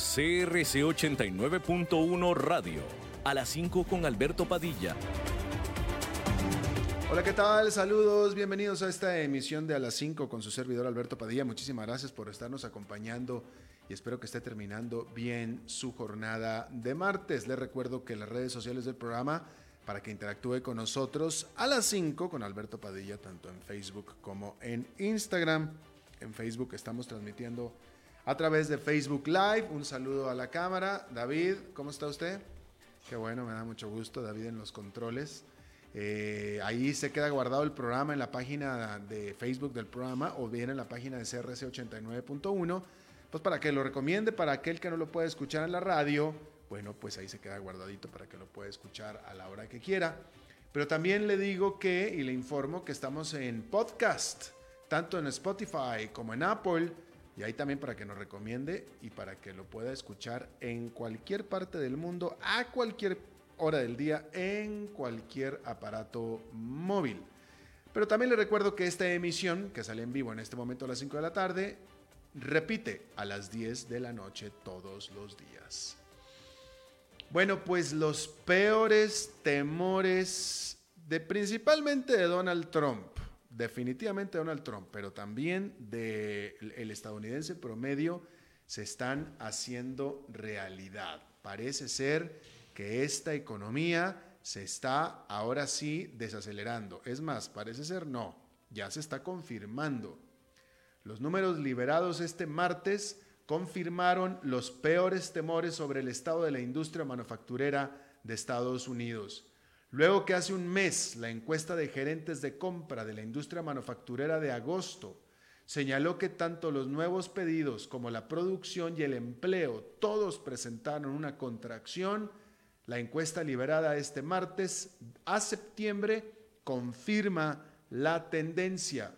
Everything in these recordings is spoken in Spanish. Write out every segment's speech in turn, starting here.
CRC 89.1 Radio. A las 5 con Alberto Padilla. Hola, ¿qué tal? Saludos, bienvenidos a esta emisión de A las 5 con su servidor Alberto Padilla. Muchísimas gracias por estarnos acompañando y espero que esté terminando bien su jornada de martes. Les recuerdo que las redes sociales del programa para que interactúe con nosotros a las 5 con Alberto Padilla, tanto en Facebook como en Instagram. En Facebook estamos transmitiendo a través de Facebook Live. Un saludo a la cámara. David, ¿cómo está usted? Qué bueno, me da mucho gusto, David, en los controles. Eh, ahí se queda guardado el programa en la página de Facebook del programa o bien en la página de CRC 89.1. Pues para que lo recomiende para aquel que no lo puede escuchar en la radio, bueno, pues ahí se queda guardadito para que lo pueda escuchar a la hora que quiera. Pero también le digo que y le informo que estamos en podcast, tanto en Spotify como en Apple y ahí también para que nos recomiende y para que lo pueda escuchar en cualquier parte del mundo, a cualquier hora del día, en cualquier aparato móvil. Pero también le recuerdo que esta emisión, que sale en vivo en este momento a las 5 de la tarde, repite a las 10 de la noche todos los días. Bueno, pues los peores temores de principalmente de Donald Trump definitivamente Donald Trump, pero también del estadounidense promedio, se están haciendo realidad. Parece ser que esta economía se está ahora sí desacelerando. Es más, parece ser no, ya se está confirmando. Los números liberados este martes confirmaron los peores temores sobre el estado de la industria manufacturera de Estados Unidos. Luego que hace un mes la encuesta de gerentes de compra de la industria manufacturera de agosto señaló que tanto los nuevos pedidos como la producción y el empleo todos presentaron una contracción, la encuesta liberada este martes a septiembre confirma la tendencia.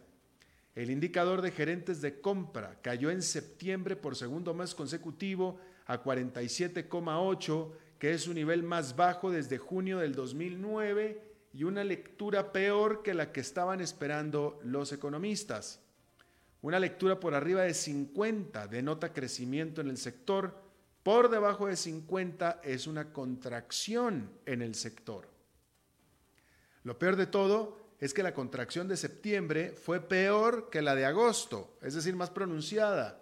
El indicador de gerentes de compra cayó en septiembre por segundo mes consecutivo a 47,8 que es su nivel más bajo desde junio del 2009 y una lectura peor que la que estaban esperando los economistas. Una lectura por arriba de 50 denota crecimiento en el sector, por debajo de 50 es una contracción en el sector. Lo peor de todo es que la contracción de septiembre fue peor que la de agosto, es decir, más pronunciada.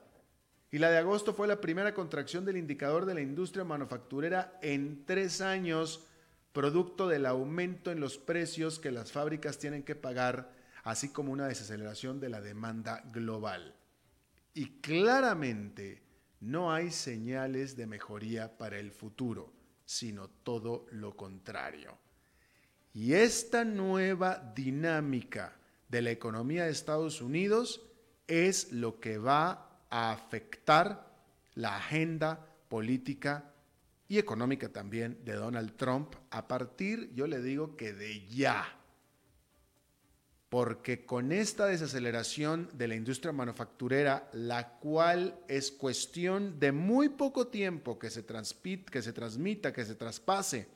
Y la de agosto fue la primera contracción del indicador de la industria manufacturera en tres años, producto del aumento en los precios que las fábricas tienen que pagar, así como una desaceleración de la demanda global. Y claramente no hay señales de mejoría para el futuro, sino todo lo contrario. Y esta nueva dinámica de la economía de Estados Unidos es lo que va a afectar la agenda política y económica también de Donald Trump a partir, yo le digo que de ya. Porque con esta desaceleración de la industria manufacturera, la cual es cuestión de muy poco tiempo que se, que se transmita, que se traspase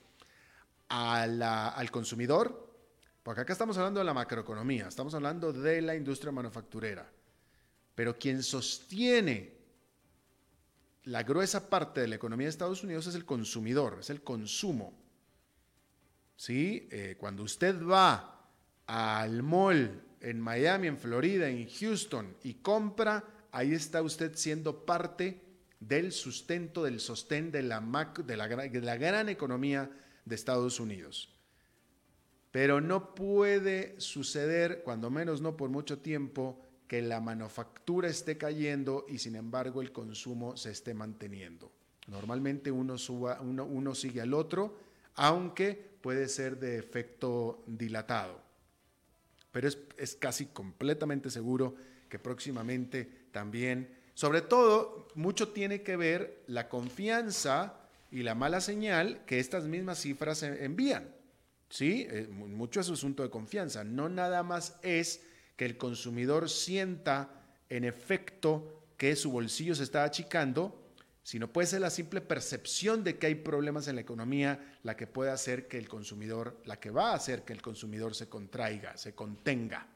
al consumidor, porque acá estamos hablando de la macroeconomía, estamos hablando de la industria manufacturera pero quien sostiene la gruesa parte de la economía de Estados Unidos es el consumidor, es el consumo. ¿Sí? Eh, cuando usted va al mall en Miami, en Florida, en Houston y compra, ahí está usted siendo parte del sustento, del sostén de la, la, de la gran economía de Estados Unidos. Pero no puede suceder, cuando menos no por mucho tiempo, que la manufactura esté cayendo y sin embargo el consumo se esté manteniendo. Normalmente uno, suba, uno, sigue al otro, aunque puede ser de efecto dilatado. Pero es, es casi completamente seguro que próximamente también, sobre todo, mucho tiene que ver la confianza y la mala señal que estas mismas cifras envían. ¿Sí? Eh, mucho es asunto de confianza. No nada más es que el consumidor sienta en efecto que su bolsillo se está achicando, sino puede ser la simple percepción de que hay problemas en la economía la que puede hacer que el consumidor, la que va a hacer que el consumidor se contraiga, se contenga.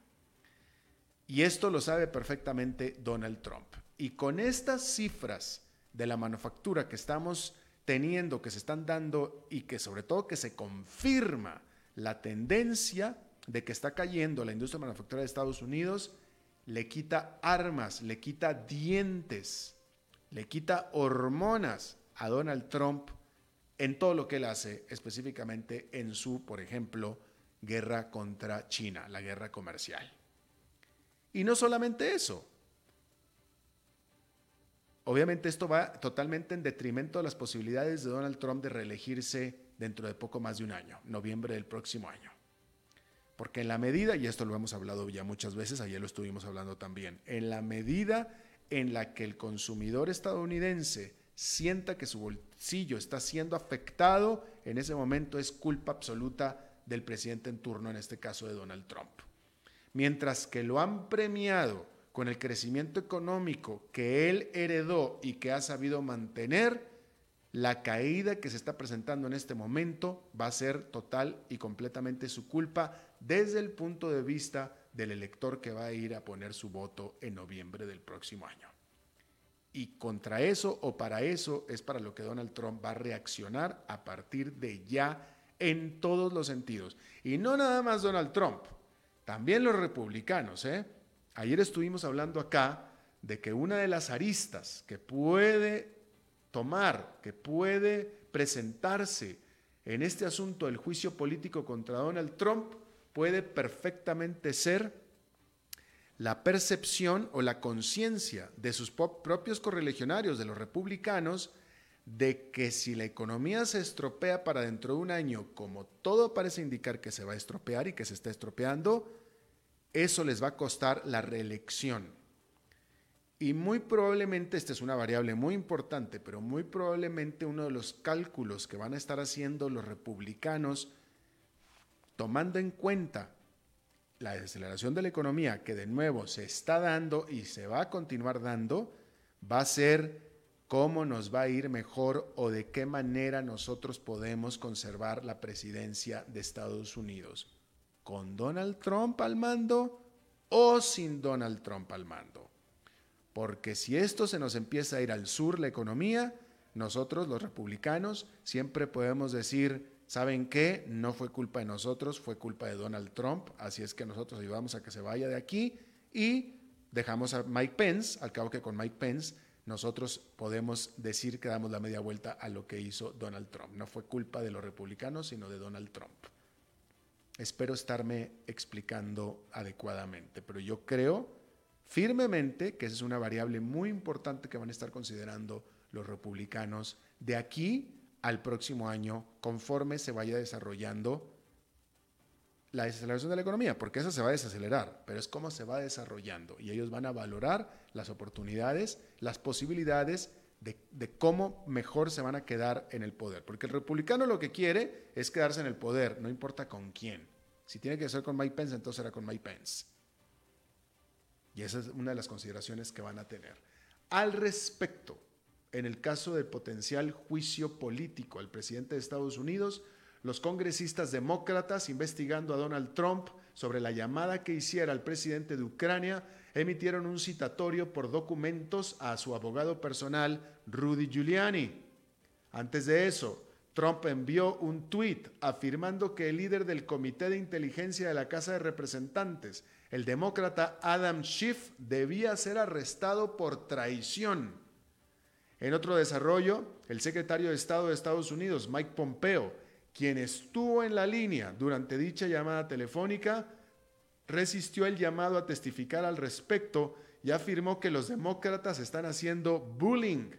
Y esto lo sabe perfectamente Donald Trump. Y con estas cifras de la manufactura que estamos teniendo, que se están dando y que sobre todo que se confirma la tendencia de que está cayendo la industria manufacturera de Estados Unidos, le quita armas, le quita dientes, le quita hormonas a Donald Trump en todo lo que él hace, específicamente en su, por ejemplo, guerra contra China, la guerra comercial. Y no solamente eso. Obviamente esto va totalmente en detrimento de las posibilidades de Donald Trump de reelegirse dentro de poco más de un año, noviembre del próximo año. Porque en la medida, y esto lo hemos hablado ya muchas veces, ayer lo estuvimos hablando también, en la medida en la que el consumidor estadounidense sienta que su bolsillo está siendo afectado, en ese momento es culpa absoluta del presidente en turno, en este caso de Donald Trump. Mientras que lo han premiado con el crecimiento económico que él heredó y que ha sabido mantener, la caída que se está presentando en este momento va a ser total y completamente su culpa desde el punto de vista del elector que va a ir a poner su voto en noviembre del próximo año. Y contra eso o para eso es para lo que Donald Trump va a reaccionar a partir de ya en todos los sentidos. Y no nada más Donald Trump, también los republicanos. ¿eh? Ayer estuvimos hablando acá de que una de las aristas que puede tomar, que puede presentarse en este asunto del juicio político contra Donald Trump puede perfectamente ser la percepción o la conciencia de sus propios correligionarios, de los republicanos, de que si la economía se estropea para dentro de un año, como todo parece indicar que se va a estropear y que se está estropeando, eso les va a costar la reelección. Y muy probablemente, esta es una variable muy importante, pero muy probablemente uno de los cálculos que van a estar haciendo los republicanos, tomando en cuenta la desaceleración de la economía que de nuevo se está dando y se va a continuar dando, va a ser cómo nos va a ir mejor o de qué manera nosotros podemos conservar la presidencia de Estados Unidos. ¿Con Donald Trump al mando o sin Donald Trump al mando? Porque si esto se nos empieza a ir al sur, la economía, nosotros los republicanos siempre podemos decir, ¿saben qué? No fue culpa de nosotros, fue culpa de Donald Trump, así es que nosotros ayudamos a que se vaya de aquí y dejamos a Mike Pence, al cabo que con Mike Pence nosotros podemos decir que damos la media vuelta a lo que hizo Donald Trump. No fue culpa de los republicanos, sino de Donald Trump. Espero estarme explicando adecuadamente, pero yo creo firmemente que esa es una variable muy importante que van a estar considerando los republicanos de aquí al próximo año conforme se vaya desarrollando la desaceleración de la economía, porque esa se va a desacelerar, pero es cómo se va desarrollando y ellos van a valorar las oportunidades, las posibilidades de, de, cómo mejor se van a quedar en el poder, porque el republicano lo que quiere es quedarse en el poder, no importa con quién. Si tiene que ser con Mike Pence, entonces será con Mike Pence. Y esa es una de las consideraciones que van a tener. Al respecto, en el caso del potencial juicio político al presidente de Estados Unidos, los congresistas demócratas investigando a Donald Trump sobre la llamada que hiciera al presidente de Ucrania emitieron un citatorio por documentos a su abogado personal, Rudy Giuliani. Antes de eso, Trump envió un tuit afirmando que el líder del Comité de Inteligencia de la Casa de Representantes, el demócrata Adam Schiff debía ser arrestado por traición. En otro desarrollo, el secretario de Estado de Estados Unidos, Mike Pompeo, quien estuvo en la línea durante dicha llamada telefónica, resistió el llamado a testificar al respecto y afirmó que los demócratas están haciendo bullying.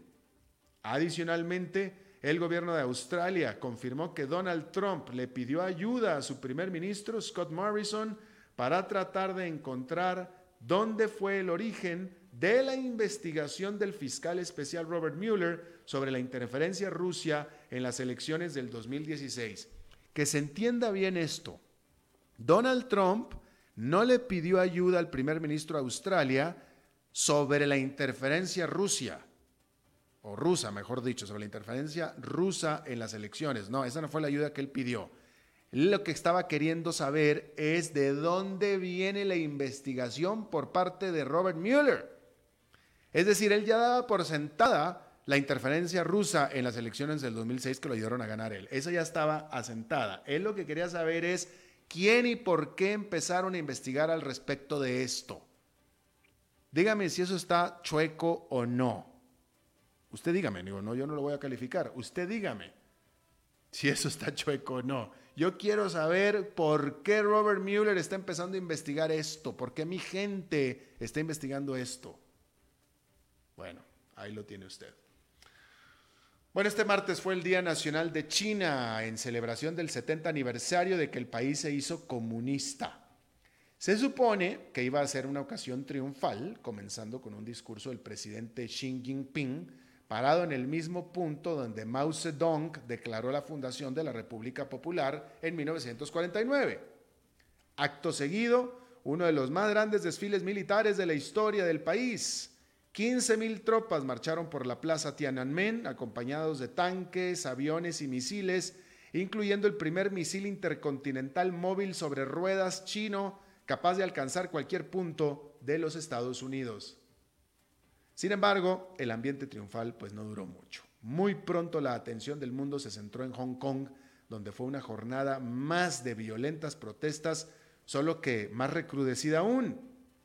Adicionalmente, el gobierno de Australia confirmó que Donald Trump le pidió ayuda a su primer ministro, Scott Morrison, para tratar de encontrar dónde fue el origen de la investigación del fiscal especial Robert Mueller sobre la interferencia Rusia en las elecciones del 2016. Que se entienda bien esto. Donald Trump no le pidió ayuda al primer ministro de Australia sobre la interferencia Rusia, o rusa, mejor dicho, sobre la interferencia rusa en las elecciones. No, esa no fue la ayuda que él pidió. Lo que estaba queriendo saber es de dónde viene la investigación por parte de Robert Mueller. Es decir, él ya daba por sentada la interferencia rusa en las elecciones del 2006 que lo ayudaron a ganar él. Esa ya estaba asentada. Él lo que quería saber es quién y por qué empezaron a investigar al respecto de esto. Dígame si eso está chueco o no. Usted dígame, digo, no, yo no lo voy a calificar. Usted dígame si eso está chueco o no. Yo quiero saber por qué Robert Mueller está empezando a investigar esto, por qué mi gente está investigando esto. Bueno, ahí lo tiene usted. Bueno, este martes fue el Día Nacional de China en celebración del 70 aniversario de que el país se hizo comunista. Se supone que iba a ser una ocasión triunfal, comenzando con un discurso del presidente Xi Jinping, parado en el mismo punto donde Mao Zedong declaró la fundación de la República Popular en 1949. Acto seguido, uno de los más grandes desfiles militares de la historia del país, 15.000 tropas marcharon por la plaza Tiananmen acompañados de tanques, aviones y misiles, incluyendo el primer misil intercontinental móvil sobre ruedas chino capaz de alcanzar cualquier punto de los Estados Unidos. Sin embargo, el ambiente triunfal pues no duró mucho. Muy pronto la atención del mundo se centró en Hong Kong, donde fue una jornada más de violentas protestas, solo que más recrudecida aún.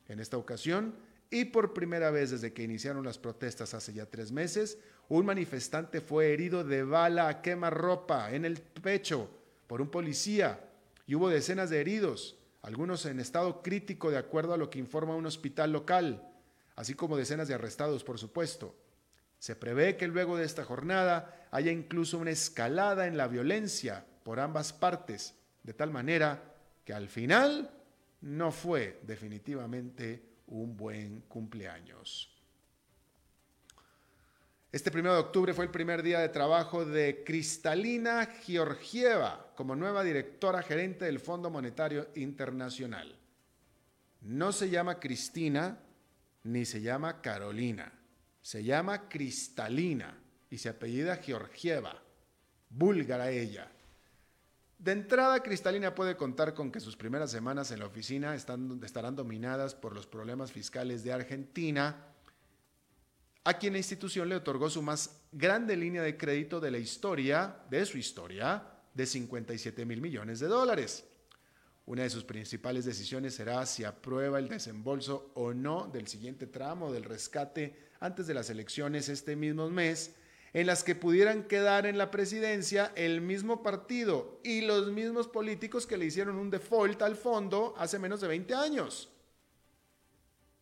En esta ocasión, y por primera vez desde que iniciaron las protestas hace ya tres meses, un manifestante fue herido de bala a quemarropa en el pecho por un policía y hubo decenas de heridos, algunos en estado crítico de acuerdo a lo que informa un hospital local, así como decenas de arrestados, por supuesto. Se prevé que luego de esta jornada haya incluso una escalada en la violencia por ambas partes, de tal manera que al final no fue definitivamente un buen cumpleaños. Este primero de octubre fue el primer día de trabajo de Cristalina Georgieva como nueva directora gerente del Fondo Monetario Internacional. No se llama Cristina ni se llama Carolina. Se llama Cristalina y se apellida Georgieva. Búlgara ella. De entrada, Cristalina puede contar con que sus primeras semanas en la oficina estarán dominadas por los problemas fiscales de Argentina, a quien la institución le otorgó su más grande línea de crédito de la historia, de su historia, de 57 mil millones de dólares. Una de sus principales decisiones será si aprueba el desembolso o no del siguiente tramo del rescate antes de las elecciones este mismo mes en las que pudieran quedar en la presidencia el mismo partido y los mismos políticos que le hicieron un default al fondo hace menos de 20 años.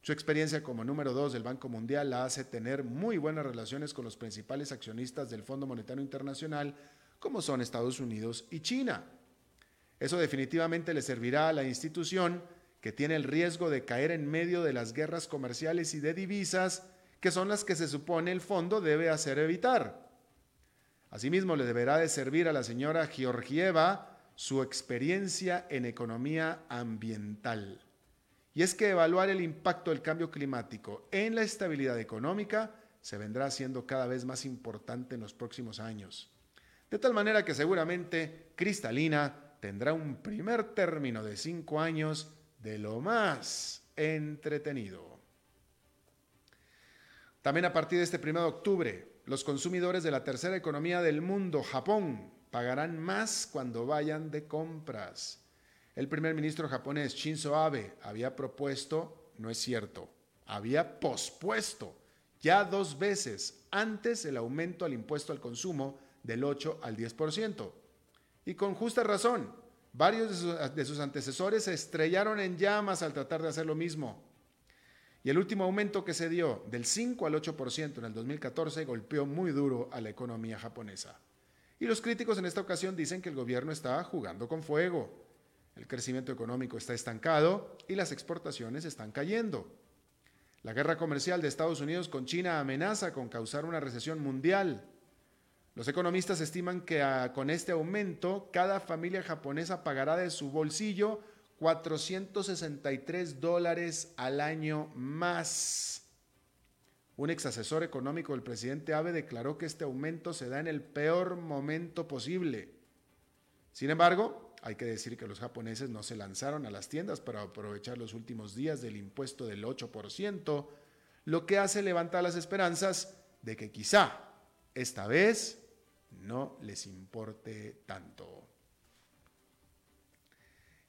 Su experiencia como número dos del Banco Mundial la hace tener muy buenas relaciones con los principales accionistas del Fondo Monetario Internacional, como son Estados Unidos y China. Eso definitivamente le servirá a la institución que tiene el riesgo de caer en medio de las guerras comerciales y de divisas que son las que se supone el fondo debe hacer evitar. Asimismo, le deberá de servir a la señora Georgieva su experiencia en economía ambiental. Y es que evaluar el impacto del cambio climático en la estabilidad económica se vendrá siendo cada vez más importante en los próximos años. De tal manera que seguramente Cristalina tendrá un primer término de cinco años de lo más entretenido. También a partir de este 1 de octubre, los consumidores de la tercera economía del mundo, Japón, pagarán más cuando vayan de compras. El primer ministro japonés Shinzo Abe había propuesto, no es cierto, había pospuesto ya dos veces antes el aumento al impuesto al consumo del 8 al 10%. Y con justa razón, varios de sus, antecesores se estrellaron en llamas al tratar de hacer lo mismo. Y el último aumento que se dio del 5 al 8% en el 2014 golpeó muy duro a la economía japonesa. Y los críticos en esta ocasión dicen que el gobierno está jugando con fuego. El crecimiento económico está estancado y las exportaciones están cayendo. La guerra comercial de Estados Unidos con China amenaza con causar una recesión mundial. Los economistas estiman que ah, con este aumento cada familia japonesa pagará de su bolsillo 463 dólares al año más. Un ex asesor económico del presidente Abe declaró que este aumento se da en el peor momento posible. Sin embargo, hay que decir que los japoneses no se lanzaron a las tiendas para aprovechar los últimos días del impuesto del 8%, lo que hace levantar las esperanzas de que quizá esta vez no les importe tanto.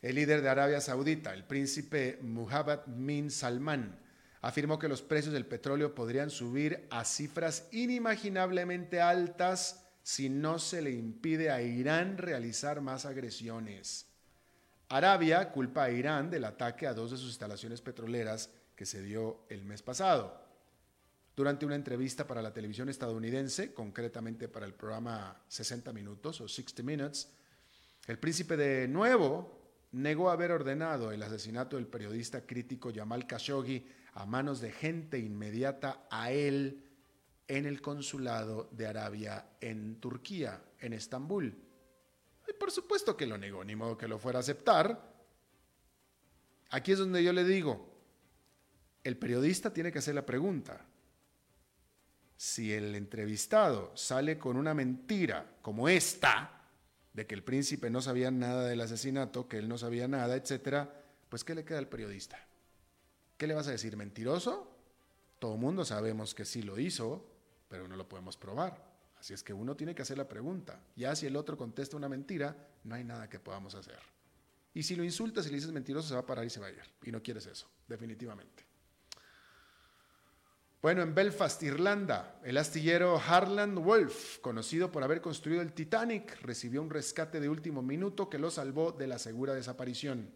El líder de Arabia Saudita, el príncipe Muhammad bin Salman, afirmó que los precios del petróleo podrían subir a cifras inimaginablemente altas si no se le impide a Irán realizar más agresiones. Arabia culpa a Irán del ataque a dos de sus instalaciones petroleras que se dio el mes pasado. Durante una entrevista para la televisión estadounidense, concretamente para el programa 60 Minutos o 60 Minutes, el príncipe de nuevo negó haber ordenado el asesinato del periodista crítico Yamal Khashoggi a manos de gente inmediata a él en el consulado de Arabia en Turquía, en Estambul. Y por supuesto que lo negó, ni modo que lo fuera a aceptar. Aquí es donde yo le digo, el periodista tiene que hacer la pregunta. Si el entrevistado sale con una mentira como esta, de que el príncipe no sabía nada del asesinato, que él no sabía nada, etcétera, pues ¿qué le queda al periodista? ¿Qué le vas a decir? ¿Mentiroso? Todo mundo sabemos que sí lo hizo, pero no lo podemos probar. Así es que uno tiene que hacer la pregunta. Ya si el otro contesta una mentira, no hay nada que podamos hacer. Y si lo insultas y le dices mentiroso, se va a parar y se va a ir. Y no quieres eso, definitivamente. Bueno, en Belfast, Irlanda, el astillero Harland Wolf, conocido por haber construido el Titanic, recibió un rescate de último minuto que lo salvó de la segura desaparición.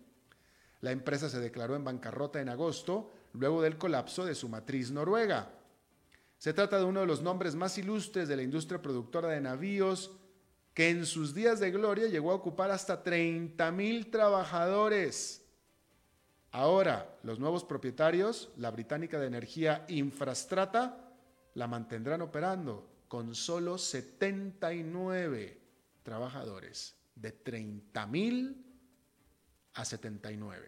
La empresa se declaró en bancarrota en agosto, luego del colapso de su matriz noruega. Se trata de uno de los nombres más ilustres de la industria productora de navíos, que en sus días de gloria llegó a ocupar hasta 30.000 trabajadores. Ahora, los nuevos propietarios, la británica de energía Infrastrata, la mantendrán operando con solo 79 trabajadores, de 30.000 a 79.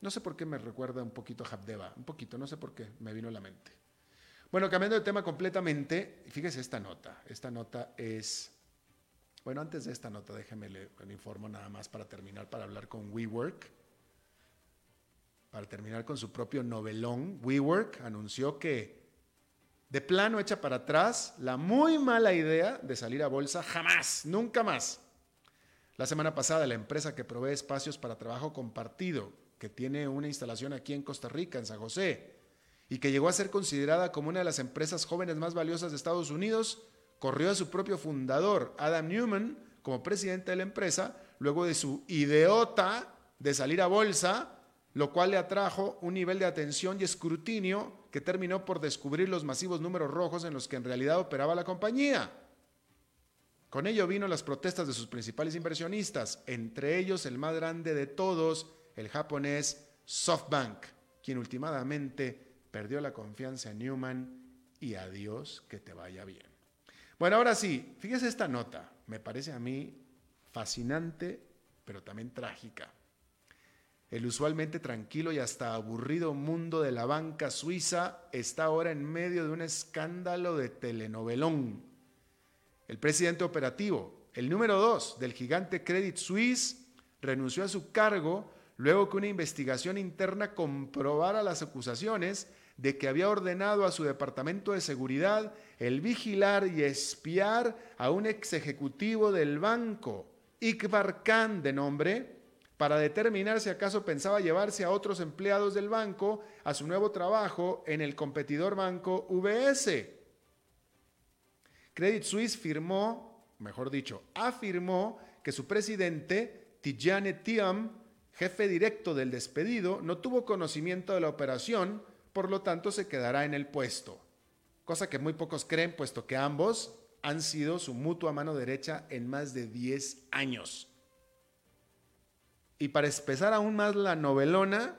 No sé por qué me recuerda un poquito a Habdeba, un poquito, no sé por qué me vino a la mente. Bueno, cambiando de tema completamente, fíjese esta nota. Esta nota es, bueno, antes de esta nota, déjeme le, le informo nada más para terminar, para hablar con WeWork para terminar con su propio novelón, WeWork anunció que de plano echa para atrás la muy mala idea de salir a bolsa jamás, nunca más. La semana pasada la empresa que provee espacios para trabajo compartido, que tiene una instalación aquí en Costa Rica, en San José, y que llegó a ser considerada como una de las empresas jóvenes más valiosas de Estados Unidos, corrió a su propio fundador, Adam Newman, como presidente de la empresa, luego de su idiota de salir a bolsa lo cual le atrajo un nivel de atención y escrutinio que terminó por descubrir los masivos números rojos en los que en realidad operaba la compañía. Con ello vino las protestas de sus principales inversionistas, entre ellos el más grande de todos, el japonés SoftBank, quien últimamente perdió la confianza en Newman y adiós, que te vaya bien. Bueno, ahora sí, fíjese esta nota, me parece a mí fascinante, pero también trágica. El usualmente tranquilo y hasta aburrido mundo de la banca suiza está ahora en medio de un escándalo de telenovelón. El presidente operativo, el número dos del gigante Credit Suisse, renunció a su cargo luego que una investigación interna comprobara las acusaciones de que había ordenado a su departamento de seguridad el vigilar y espiar a un ex ejecutivo del banco, Ikbar Khan de nombre, para determinar si acaso pensaba llevarse a otros empleados del banco a su nuevo trabajo en el competidor banco UBS. Credit Suisse firmó, mejor dicho, afirmó que su presidente, Tijane Tiam, jefe directo del despedido, no tuvo conocimiento de la operación, por lo tanto se quedará en el puesto. Cosa que muy pocos creen, puesto que ambos han sido su mutua mano derecha en más de 10 años. Y para espesar aún más la novelona,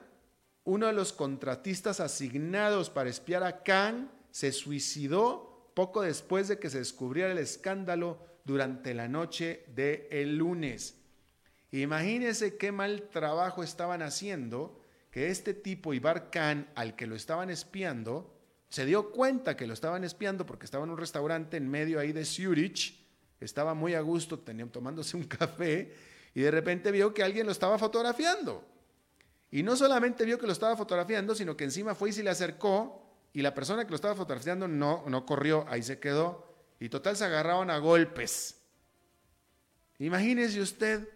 uno de los contratistas asignados para espiar a Khan se suicidó poco después de que se descubriera el escándalo durante la noche del el lunes. Imagínense qué mal trabajo estaban haciendo que este tipo, Ibar Khan, al que lo estaban espiando, se dio cuenta que lo estaban espiando porque estaba en un restaurante en medio ahí de Zurich, estaba muy a gusto tomándose un café y de repente vio que alguien lo estaba fotografiando. Y no solamente vio que lo estaba fotografiando, sino que encima fue y se le acercó y la persona que lo estaba fotografiando no, no corrió, ahí se quedó. Y total se agarraban a golpes. Imagínese usted,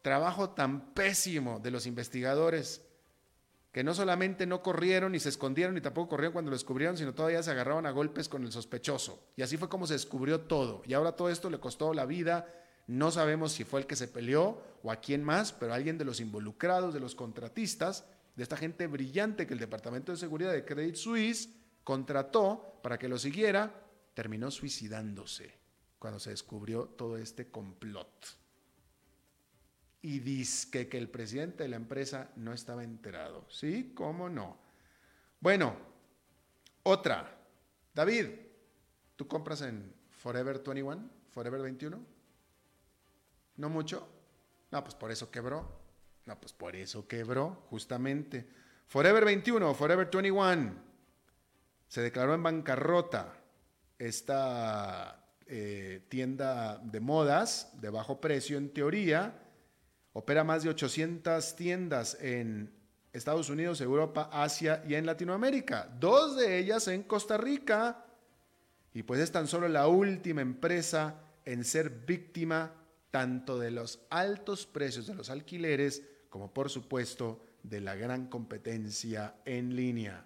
trabajo tan pésimo de los investigadores que no solamente no corrieron ni se escondieron ni tampoco corrieron cuando lo descubrieron, sino todavía se agarraban a golpes con el sospechoso. Y así fue como se descubrió todo. Y ahora todo esto le costó la vida. No sabemos si fue el que se peleó o a quién más, pero alguien de los involucrados, de los contratistas, de esta gente brillante que el Departamento de Seguridad de Credit Suisse contrató para que lo siguiera, terminó suicidándose cuando se descubrió todo este complot. Y dice que el presidente de la empresa no estaba enterado. ¿Sí? ¿Cómo no? Bueno, otra. David, ¿tú compras en Forever 21? ¿Forever 21? ¿No mucho? No, pues por eso quebró. No, pues por eso quebró, justamente. Forever 21, Forever 21, se declaró en bancarrota esta eh, tienda de modas de bajo precio en teoría. Opera más de 800 tiendas en Estados Unidos, Europa, Asia y en Latinoamérica. Dos de ellas en Costa Rica. Y pues es tan solo la última empresa en ser víctima tanto de los altos precios de los alquileres como por supuesto de la gran competencia en línea.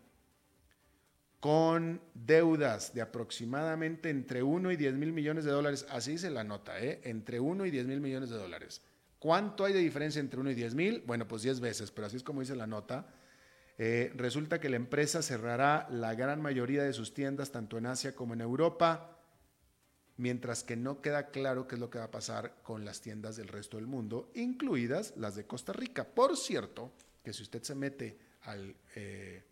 Con deudas de aproximadamente entre 1 y 10 mil millones de dólares, así se la nota, ¿eh? entre 1 y 10 mil millones de dólares. ¿Cuánto hay de diferencia entre 1 y 10 mil? Bueno, pues 10 veces, pero así es como dice la nota. Eh, resulta que la empresa cerrará la gran mayoría de sus tiendas tanto en Asia como en Europa mientras que no queda claro qué es lo que va a pasar con las tiendas del resto del mundo, incluidas las de Costa Rica. Por cierto, que si usted se mete al eh,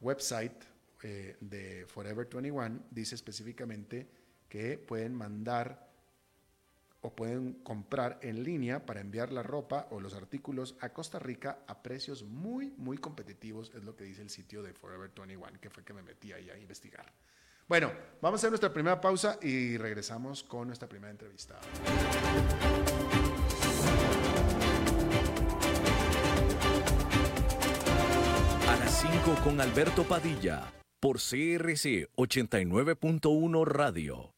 website eh, de Forever 21, dice específicamente que pueden mandar o pueden comprar en línea para enviar la ropa o los artículos a Costa Rica a precios muy, muy competitivos, es lo que dice el sitio de Forever 21, que fue que me metí ahí a investigar. Bueno, vamos a hacer nuestra primera pausa y regresamos con nuestra primera entrevista. A las 5 con Alberto Padilla, por CRC 89.1 Radio.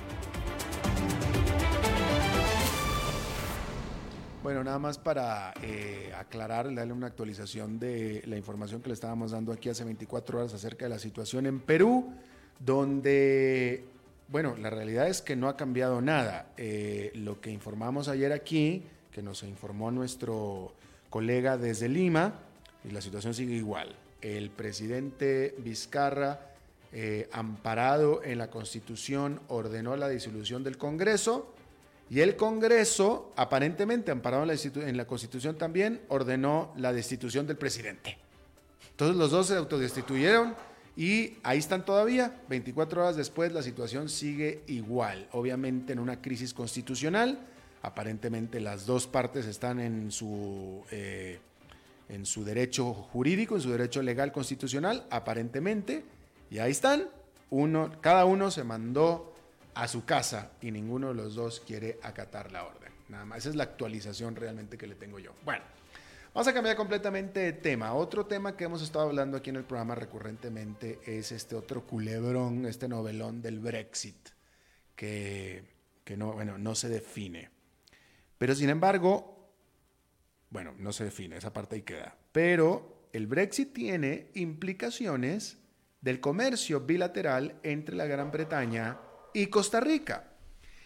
Bueno, nada más para eh, aclarar, darle una actualización de la información que le estábamos dando aquí hace 24 horas acerca de la situación en Perú, donde, bueno, la realidad es que no ha cambiado nada. Eh, lo que informamos ayer aquí, que nos informó nuestro colega desde Lima, y la situación sigue igual. El presidente Vizcarra, eh, amparado en la Constitución, ordenó la disolución del Congreso y el Congreso, aparentemente amparado en la, Constitución también, ordenó la destitución del presidente. Entonces los dos se autodestituyeron y ahí están todavía. 24 horas después la situación sigue igual, obviamente en una crisis constitucional. Aparentemente las dos partes están en su, eh, en su derecho jurídico, en su derecho legal constitucional, aparentemente, y ahí están uno, cada uno se mandó a su casa y ninguno de los dos quiere acatar la orden. Nada más, esa es la actualización realmente que le tengo yo. Bueno, vamos a cambiar completamente de tema. Otro tema que hemos estado hablando aquí en el programa recurrentemente es este otro culebrón, este novelón del Brexit, que, que no, bueno, no se define. Pero sin embargo, bueno, no se define, esa parte ahí queda. Pero el Brexit tiene implicaciones del comercio bilateral entre la Gran Bretaña y Costa Rica.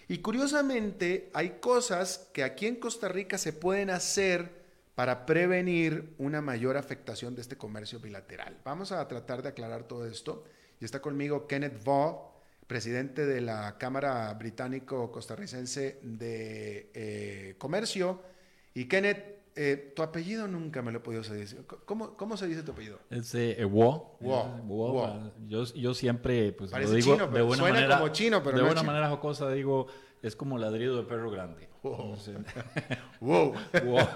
Y curiosamente hay cosas que aquí en Costa Rica se pueden hacer para prevenir una mayor afectación de este comercio bilateral. Vamos a tratar de aclarar todo esto. Y está conmigo Kenneth Vaugh, presidente de la Cámara Británico-Costarricense de eh, Comercio. Y Kenneth, eh, tu apellido nunca me lo he podido decir. ¿Cómo, cómo se dice tu apellido? Es eh, Wo. Yo, yo, siempre pues, lo digo chino, de buena suena manera. como chino, pero de no buena chino. manera jocosa digo, es como ladrido de perro grande. Wow. Entonces, wow. wow.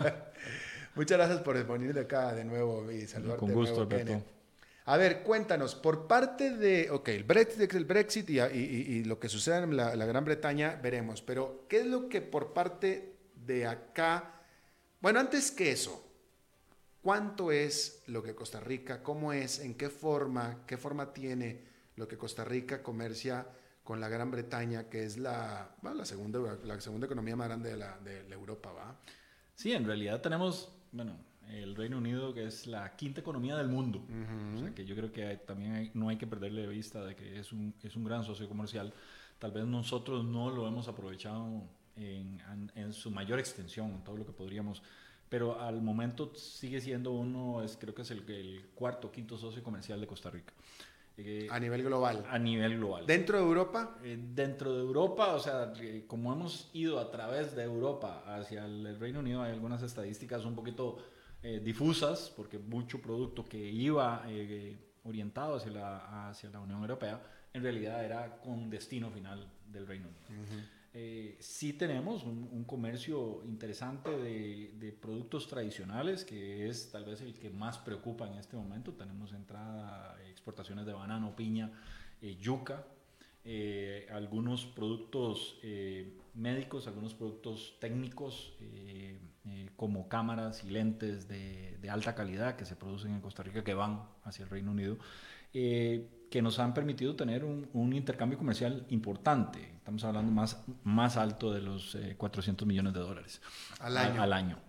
Muchas gracias por de acá de nuevo y saludarte. Con gusto, de nuevo. A ver, cuéntanos, por parte de, ok, el Brexit, el Brexit y, y- y- y lo que suceda en la, la Gran Bretaña, veremos, pero ¿qué es lo que por parte de acá, bueno, antes que eso, ¿cuánto es lo que Costa Rica, cómo es, en qué forma, qué forma tiene lo que Costa Rica comercia con la Gran Bretaña, que es la, bueno, la, segunda, la segunda economía más grande de la, de la Europa, ¿va? Sí, en realidad tenemos, bueno, el Reino Unido que es la quinta economía del mundo. O sea que yo creo que hay- también hay- no hay que perderle de vista de que es un, es un gran socio comercial. Tal vez nosotros no lo hemos aprovechado en, en- en su mayor extensión, en todo lo que podríamos. Pero al momento sigue siendo uno, es, creo que es el, el cuarto o quinto socio comercial de Costa Rica. Eh, A nivel global. a nivel global. Dentro de Europa, Eh, dentro de Europa, o sea, eh, como hemos ido a través de Europa hacia el, Reino Unido, hay algunas estadísticas un poquito eh, difusas, porque mucho producto que iba eh, orientado hacia la, hacia la Unión Europea, en realidad era con destino final del Reino Unido. Eh, sí tenemos un, comercio interesante de, productos tradicionales, que es tal vez el que más preocupa en este momento. Tenemos entrada, exportaciones de banano, piña, eh, yuca, eh, algunos productos médicos, algunos productos técnicos, como cámaras y lentes de, de alta calidad que se producen en Costa Rica, que van hacia el Reino Unido, eh, que nos han permitido tener un, un intercambio comercial importante. Estamos hablando más, más alto de los eh, 400 millones de dólares Al año. al año.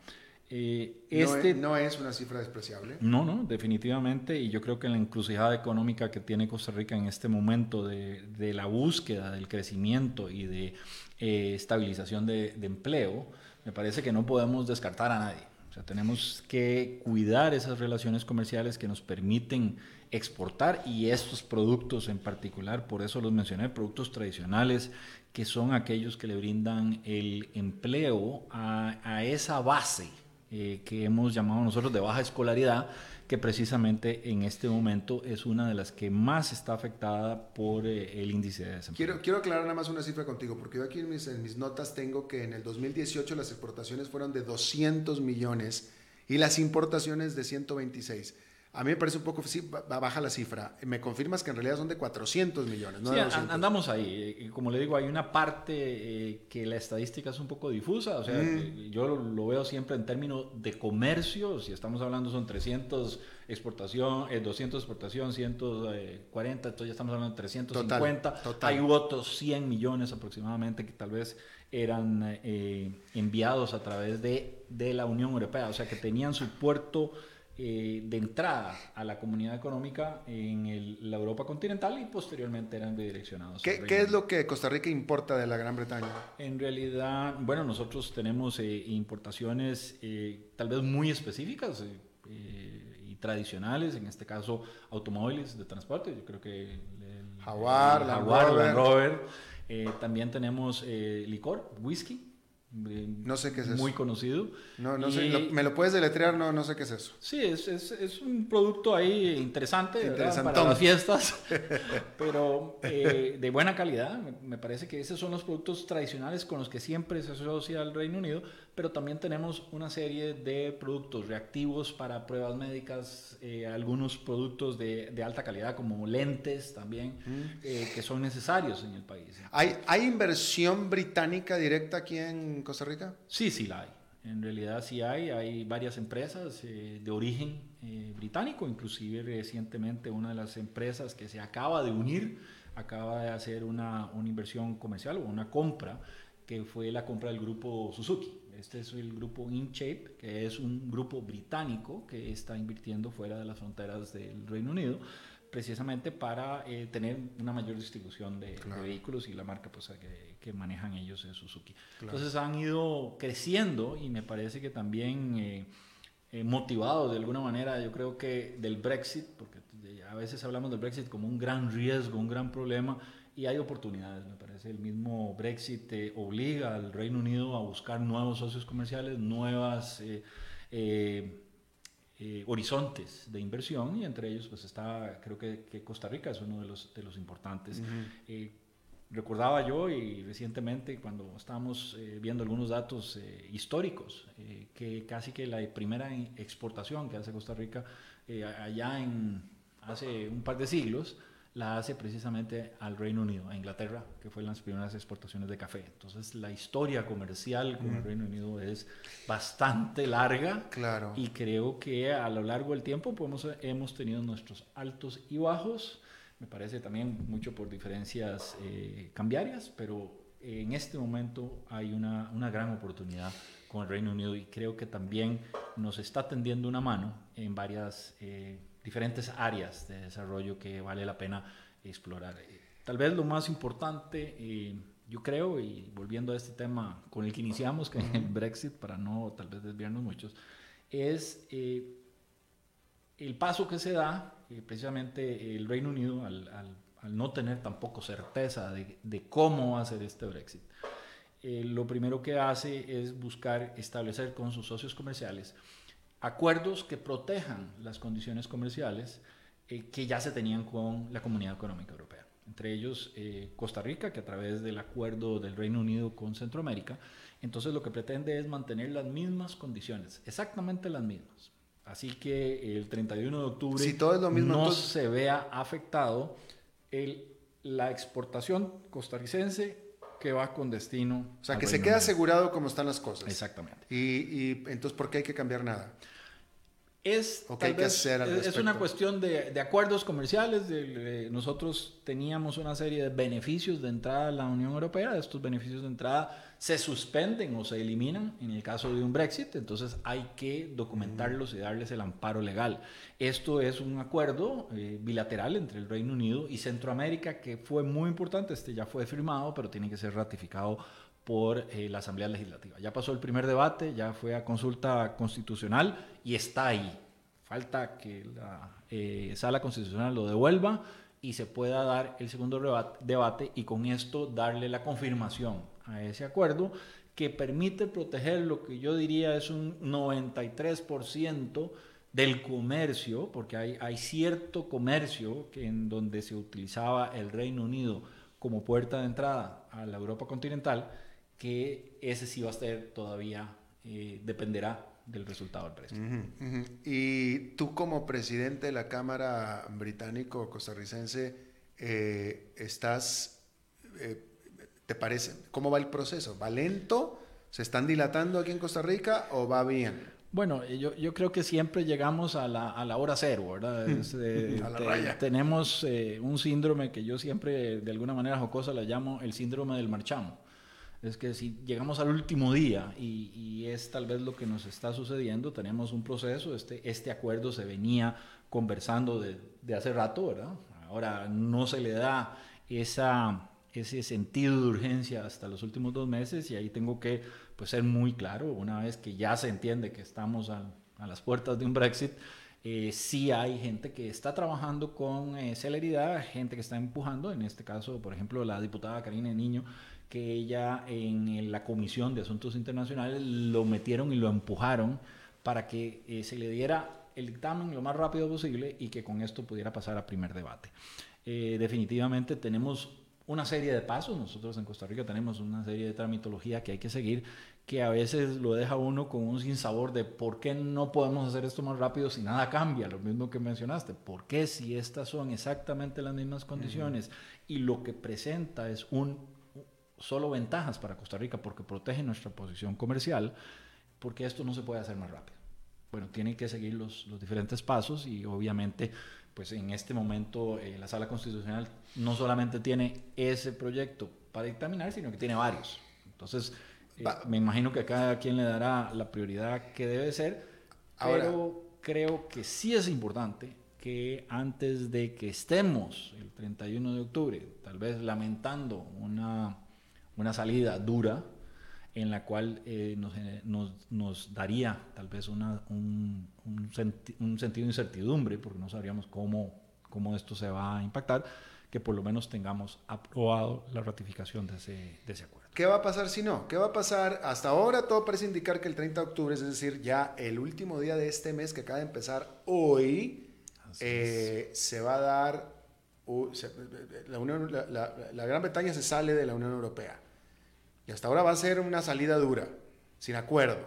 Eh, no, este, es, no es una cifra despreciable. no, no, definitivamente. Y yo creo que la encrucijada económica que tiene Costa Rica en este momento de, de la búsqueda del crecimiento y de eh, estabilización de, de empleo, me parece que no podemos descartar a nadie. O sea, tenemos que cuidar esas relaciones comerciales que nos permiten exportar y estos productos en particular, por eso los mencioné, productos tradicionales, que son aquellos que le brindan el empleo a, esa base eh, que hemos llamado nosotros de baja escolaridad, que precisamente en este momento es una de las que más está afectada por eh, el índice de desempleo. Quiero, quiero aclarar nada más una cifra contigo, porque yo aquí en mis, en mis notas tengo que en el 2018 las exportaciones fueron de 200 millones y las importaciones de 126. A mí me parece un poco sí, ba- baja la cifra. Me confirmas que en realidad son de 400 millones, no Sí, de an- 200. andamos ahí. Como le digo, hay una parte eh, que la estadística es un poco difusa. O sea, Mm. eh, yo lo, lo veo siempre en términos de comercio. Si estamos hablando son 300 exportación, eh, 200 exportación, 140, entonces ya estamos hablando de 350. Total, total. Hay otros 100 millones aproximadamente que tal vez eran eh, enviados a través de, de la Unión Europea. O sea, que tenían su puerto eh, de entrada a la comunidad económica en el- la Europa continental y posteriormente eran redireccionados. ¿Qué, es lo que Costa Rica importa de la Gran Bretaña? en realidad, bueno, nosotros tenemos eh, importaciones eh, tal vez muy específicas y tradicionales, en este caso automóviles de transporte, yo creo que el, el- Jaguar, el Land Jaguar, Rover. Land Rover. También tenemos licor, whisky, no sé qué es eso. Muy conocido. No, no sé, ¿me lo puedes deletrear? No, no sé qué es eso. Sí, es, es, es un producto ahí interesante para las fiestas, pero eh, de buena calidad. Me, parece que esos son los productos tradicionales con los que siempre se asocia el Reino Unido, pero también tenemos una serie de productos reactivos para pruebas médicas, eh, algunos productos de, de, alta calidad como lentes también, mm. eh, que son necesarios en el país. ¿Hay, ¿Hay inversión británica directa aquí en Costa Rica? Sí, sí la hay. En realidad sí hay, hay varias empresas eh, de origen eh, británico, inclusive recientemente una de las empresas que se acaba de unir, acaba de hacer una, una inversión comercial o una compra, que fue la compra del grupo Suzuki. Este es el grupo InShape, que es un grupo británico que está invirtiendo fuera de las fronteras del Reino Unido precisamente para eh, tener una mayor distribución de, vehículos y la marca pues, que, que manejan ellos es Suzuki. Entonces han ido creciendo y me parece que también eh, eh, motivados de alguna manera, yo creo que del Brexit, porque a veces hablamos del Brexit como un gran riesgo, un gran problema, y hay oportunidades, me parece. El mismo Brexit obliga al Reino Unido a buscar nuevos socios comerciales, nuevas... Eh, horizontes de inversión y entre ellos pues está, creo que, Costa Rica es uno de los, de los importantes. Eh, recordaba yo y recientemente cuando estábamos eh, viendo algunos datos históricos, que casi que la primera exportación que hace Costa Rica allá en hace un par de siglos, la hace precisamente al Reino Unido, a Inglaterra, que fue las primeras exportaciones de café. Entonces la historia comercial con el Reino Unido es bastante larga claro. y creo que a lo largo del tiempo podemos, hemos tenido nuestros altos y bajos, me parece también mucho por diferencias eh, cambiarias, pero en este momento hay una, una gran oportunidad con el Reino Unido y creo que también nos está tendiendo una mano en varias... Eh, diferentes áreas de desarrollo que vale la pena explorar. Eh, tal vez lo más importante, eh, yo creo, y volviendo a este tema con el que iniciamos, que es el Brexit, para no tal vez desviarnos muchos, es eh, el paso que se da, precisamente el Reino Unido, al, al, no tener tampoco certeza de, de, cómo va a ser este Brexit. lo primero que hace es buscar establecer con sus socios comerciales acuerdos que protejan las condiciones comerciales eh, que ya se tenían con la Comunidad Económica Europea. Entre ellos eh, Costa Rica, que a través del acuerdo del Reino Unido con Centroamérica, entonces lo que pretende es mantener las mismas condiciones, exactamente las mismas. Así que el 31 de octubre si todo es lo mismo, no se vea afectado el, la exportación costarricense que va con destino. O sea, que se queda asegurado como están las cosas. Exactamente. Y, y entonces, ¿por qué hay que cambiar nada? Es, es una cuestión de, de acuerdos comerciales. De, nosotros teníamos una serie de beneficios de entrada a la Unión Europea. Estos beneficios de entrada se suspenden o se eliminan en el caso de un Brexit. Entonces hay que documentarlos y darles el amparo legal. Esto es un acuerdo eh, bilateral entre el Reino Unido y Centroamérica que fue muy importante. Este ya fue firmado, pero tiene que ser ratificado por eh, la Asamblea Legislativa. Ya pasó el primer debate, ya fue a consulta constitucional y está ahí. Falta que la eh, sala constitucional lo devuelva y se pueda dar el segundo debate y con esto darle la confirmación a ese acuerdo que permite proteger lo que yo diría es un 93% del comercio, porque hay, hay cierto comercio que en donde se utilizaba el Reino Unido como puerta de entrada a la Europa continental, que ese sí va a ser todavía, eh, dependerá del resultado del precio. Y tú como presidente de la Cámara británico-costarricense, eh, estás, eh, ¿te parece? ¿Cómo va el proceso? ¿Va lento? ¿Se están dilatando aquí en Costa Rica o va bien? Bueno, yo, yo creo que siempre llegamos a la, a la hora cero, ¿verdad? a la raya. Tenemos un síndrome que yo siempre de alguna manera jocosa le llamo el síndrome del marchamo es que si llegamos al último día y, es tal vez lo que nos está sucediendo, tenemos un proceso, este, este acuerdo se venía conversando de, de hace rato, ¿verdad? Ahora no se le da esa, ese sentido de urgencia hasta los últimos dos meses y ahí tengo que pues, ser muy claro, una vez que ya se entiende que estamos a, a las puertas de un Brexit, eh, sí hay gente que está trabajando con eh, celeridad, gente que está empujando, en este caso, por ejemplo, la diputada Karina Niño, que ella en la Comisión de Asuntos Internacionales lo metieron y lo empujaron para que eh, se le diera el dictamen lo más rápido posible y que con esto pudiera pasar a primer debate. Eh, definitivamente tenemos una serie de pasos, nosotros en Costa Rica tenemos una serie de tramitología que hay que seguir, que a veces lo deja uno con un sinsabor de por qué no podemos hacer esto más rápido si nada cambia, lo mismo que mencionaste, por qué si estas son exactamente las mismas condiciones y lo que presenta es un solo ventajas para Costa Rica porque protege nuestra posición comercial, porque esto no se puede hacer más rápido. Bueno, tienen que seguir los, los diferentes pasos y obviamente, pues en este momento eh, la Sala Constitucional no solamente tiene ese proyecto para dictaminar, sino que tiene varios. Entonces, eh, me imagino que a cada quien le dará la prioridad que debe ser, pero creo que sí es importante que antes de que estemos el 31 de octubre, tal vez lamentando una una salida dura en la cual eh, nos, nos, daría tal vez una, un, un, sentido de incertidumbre, porque no sabríamos cómo, cómo esto se va a impactar, que por lo menos tengamos aprobado la ratificación de ese, de ese acuerdo. ¿Qué va a pasar si no? ¿Qué va a pasar? Hasta ahora todo parece indicar que el 30 de octubre, es decir, ya el último día de este mes que acaba de empezar hoy, eh, se va a dar... la, Unión, la Gran Bretaña se sale de la Unión Europea y hasta ahora va a ser una salida dura, sin acuerdo.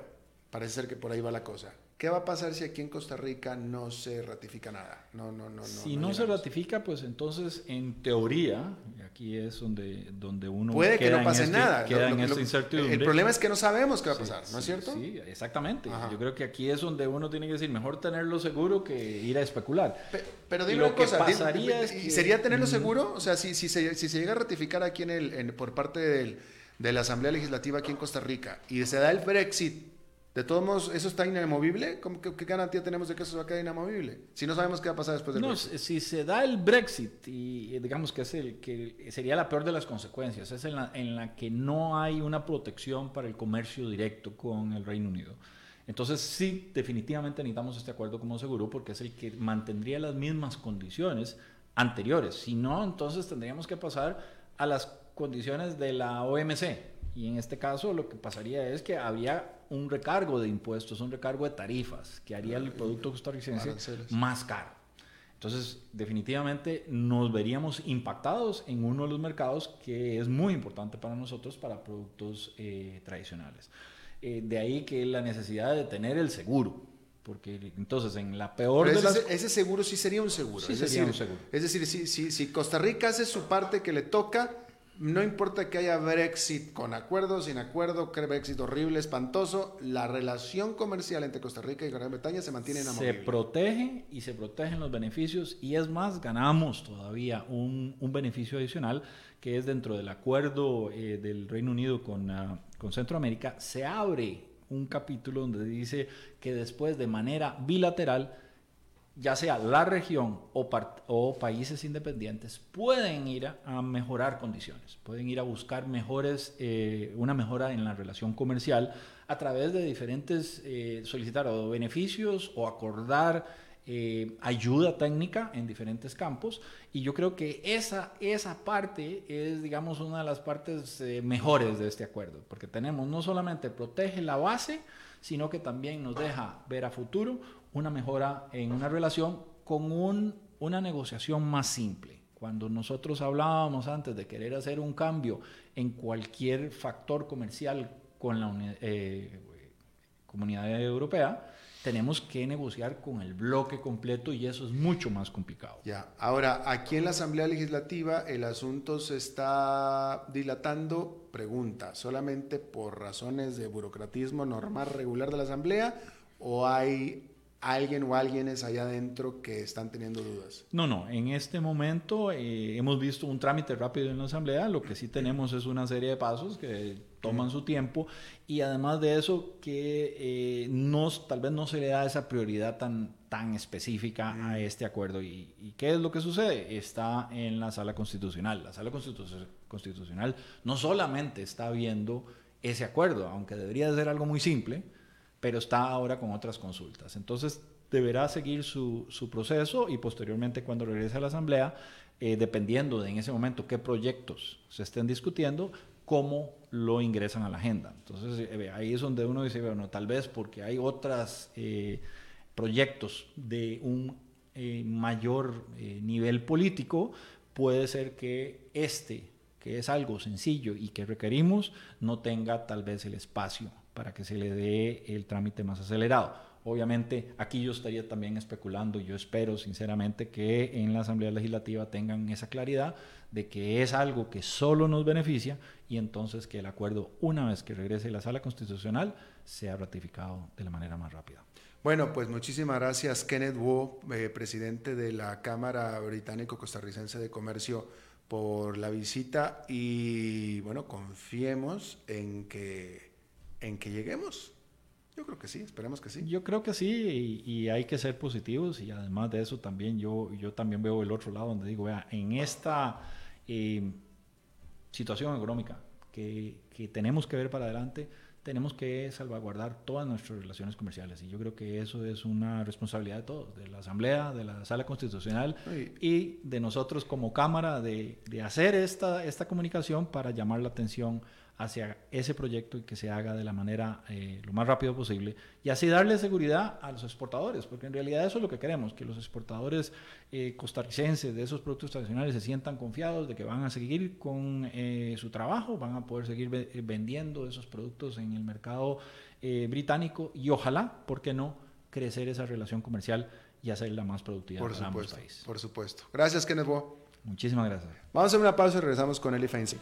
Parece ser que por ahí va la cosa. ¿Qué va a pasar si aquí en Costa Rica no se ratifica nada? No, no, no, si no, se ratifica, pues entonces en teoría, aquí es donde, donde uno puede que no pase este, nada. Queda en esta incertidumbre. El problema es que no sabemos qué va a pasar, ¿no es cierto? Sí, exactamente. Yo creo que aquí es donde uno tiene que decir mejor tenerlo seguro que ir a especular. Pero, dime una cosa, pasaría ¿sería tenerlo seguro? O sea, si, si, se, si se llega a ratificar aquí en el, por parte del de la Asamblea Legislativa aquí en Costa Rica y se da el Brexit, de todos modos, ¿eso está inamovible? qué, garantía tenemos de que eso va a quedar inamovible? Si no sabemos qué va a pasar después del no, Si se da el Brexit, y digamos que, es el, que sería la peor de las consecuencias, es en la, en la que no hay una protección para el comercio directo con el Reino Unido. Entonces sí, definitivamente necesitamos este acuerdo como seguro porque es el que mantendría las mismas condiciones anteriores. Si no, entonces tendríamos que pasar a las condiciones de la OMC. Y en este caso lo que pasaría es que había un recargo de impuestos, un recargo de tarifas que haría el producto costarricense más caro. Entonces, definitivamente nos veríamos impactados en uno de los mercados que es muy importante para nosotros, para productos eh, tradicionales. Eh, de ahí que la necesidad de tener el seguro, porque entonces en la peor de ese, las... ese seguro sí sería un seguro. es decir, un seguro. Es decir, si, si, si Costa Rica hace su parte que le toca, no importa que haya Brexit con acuerdo, sin acuerdo, que Brexit horrible, espantoso, la relación comercial entre Costa Rica y Gran Bretaña se mantiene inamovible. Se protege y se protegen los beneficios y es más, ganamos todavía un, beneficio adicional que es dentro del acuerdo eh, del Reino Unido con, ah, con Centroamérica, se abre un capítulo donde dice que después de manera bilateral ya sea la región o, países independientes, pueden ir a, mejorar condiciones, pueden ir a buscar mejores, eh, una mejora en la relación comercial a través de diferentes, eh, solicitar o beneficios o acordar eh, ayuda técnica en diferentes campos. Y yo creo que esa, esa parte es, digamos, una de las partes mejores de este acuerdo, porque tenemos no solamente protege la base, sino que también nos deja ver a futuro una mejora en una relación con un, una negociación más simple. Cuando nosotros hablábamos antes de querer hacer un cambio en cualquier factor comercial con la eh, comunidad europea, tenemos que negociar con el bloque completo y eso es mucho más complicado. Ya, ahora, aquí en la Asamblea Legislativa el asunto se está dilatando, pregunta, solamente por razones de burocratismo normal regular de la Asamblea o hay alguien o alguienes allá adentro que están teniendo dudas? No, no, en este momento eh, hemos visto un trámite rápido en la Asamblea, lo que sí tenemos es una serie de pasos que toman su tiempo y además de eso que eh, tal vez no se le da esa prioridad tan, tan específica a este acuerdo. ¿Y, ¿Y, qué es lo que sucede? Está en la sala constitucional. La sala constitucional no solamente está viendo ese acuerdo, aunque debería de ser algo muy simple, pero está ahora con otras consultas. Entonces, deberá seguir su, su proceso y posteriormente cuando regrese a la Asamblea, eh, dependiendo de en ese momento qué proyectos se estén discutiendo, cómo lo ingresan a la agenda. Entonces eh, ahí es donde uno dice, bueno, tal vez porque hay otros eh, proyectos de un mayor nivel político, puede ser que este, que es algo sencillo y que requerimos, no tenga tal vez el espacio para que se le dé el trámite más acelerado. Obviamente, aquí yo estaría también especulando, yo espero sinceramente que en la Asamblea Legislativa tengan esa claridad de que es algo que solo nos beneficia y entonces que el acuerdo, una vez que regrese a la sala constitucional, sea ratificado de la manera más rápida. Bueno, pues muchísimas gracias Kenneth Wu, eh, presidente de la Cámara Británico-Costarricense de Comercio, por la visita y bueno, confiemos en que, en que lleguemos. Yo creo que sí, esperemos que sí. Yo creo que sí y, hay que ser positivos y además de eso también yo, yo también veo el otro lado donde digo, vea, en esta eh, situación económica que, que, tenemos que ver para adelante, tenemos que salvaguardar todas nuestras relaciones comerciales y yo creo que eso es una responsabilidad de todos, de la Asamblea, de la Sala Constitucional y de nosotros como Cámara de, de hacer esta, esta comunicación para llamar la atención hacia ese proyecto y que se haga de la manera eh, lo más rápido posible y así darle seguridad a los exportadores, porque en realidad eso es lo que queremos, que los exportadores eh, costarricenses de esos productos tradicionales se sientan confiados de que van a seguir con eh, su trabajo, van a poder seguir vendiendo esos productos en el mercado británico y ojalá, ¿por qué no?, crecer esa relación comercial y hacerla más productiva por para ambos países. Por supuesto. Gracias, Kenneth Bo. Muchísimas gracias. Vamos a hacer una pausa y regresamos con Eli Feinstein.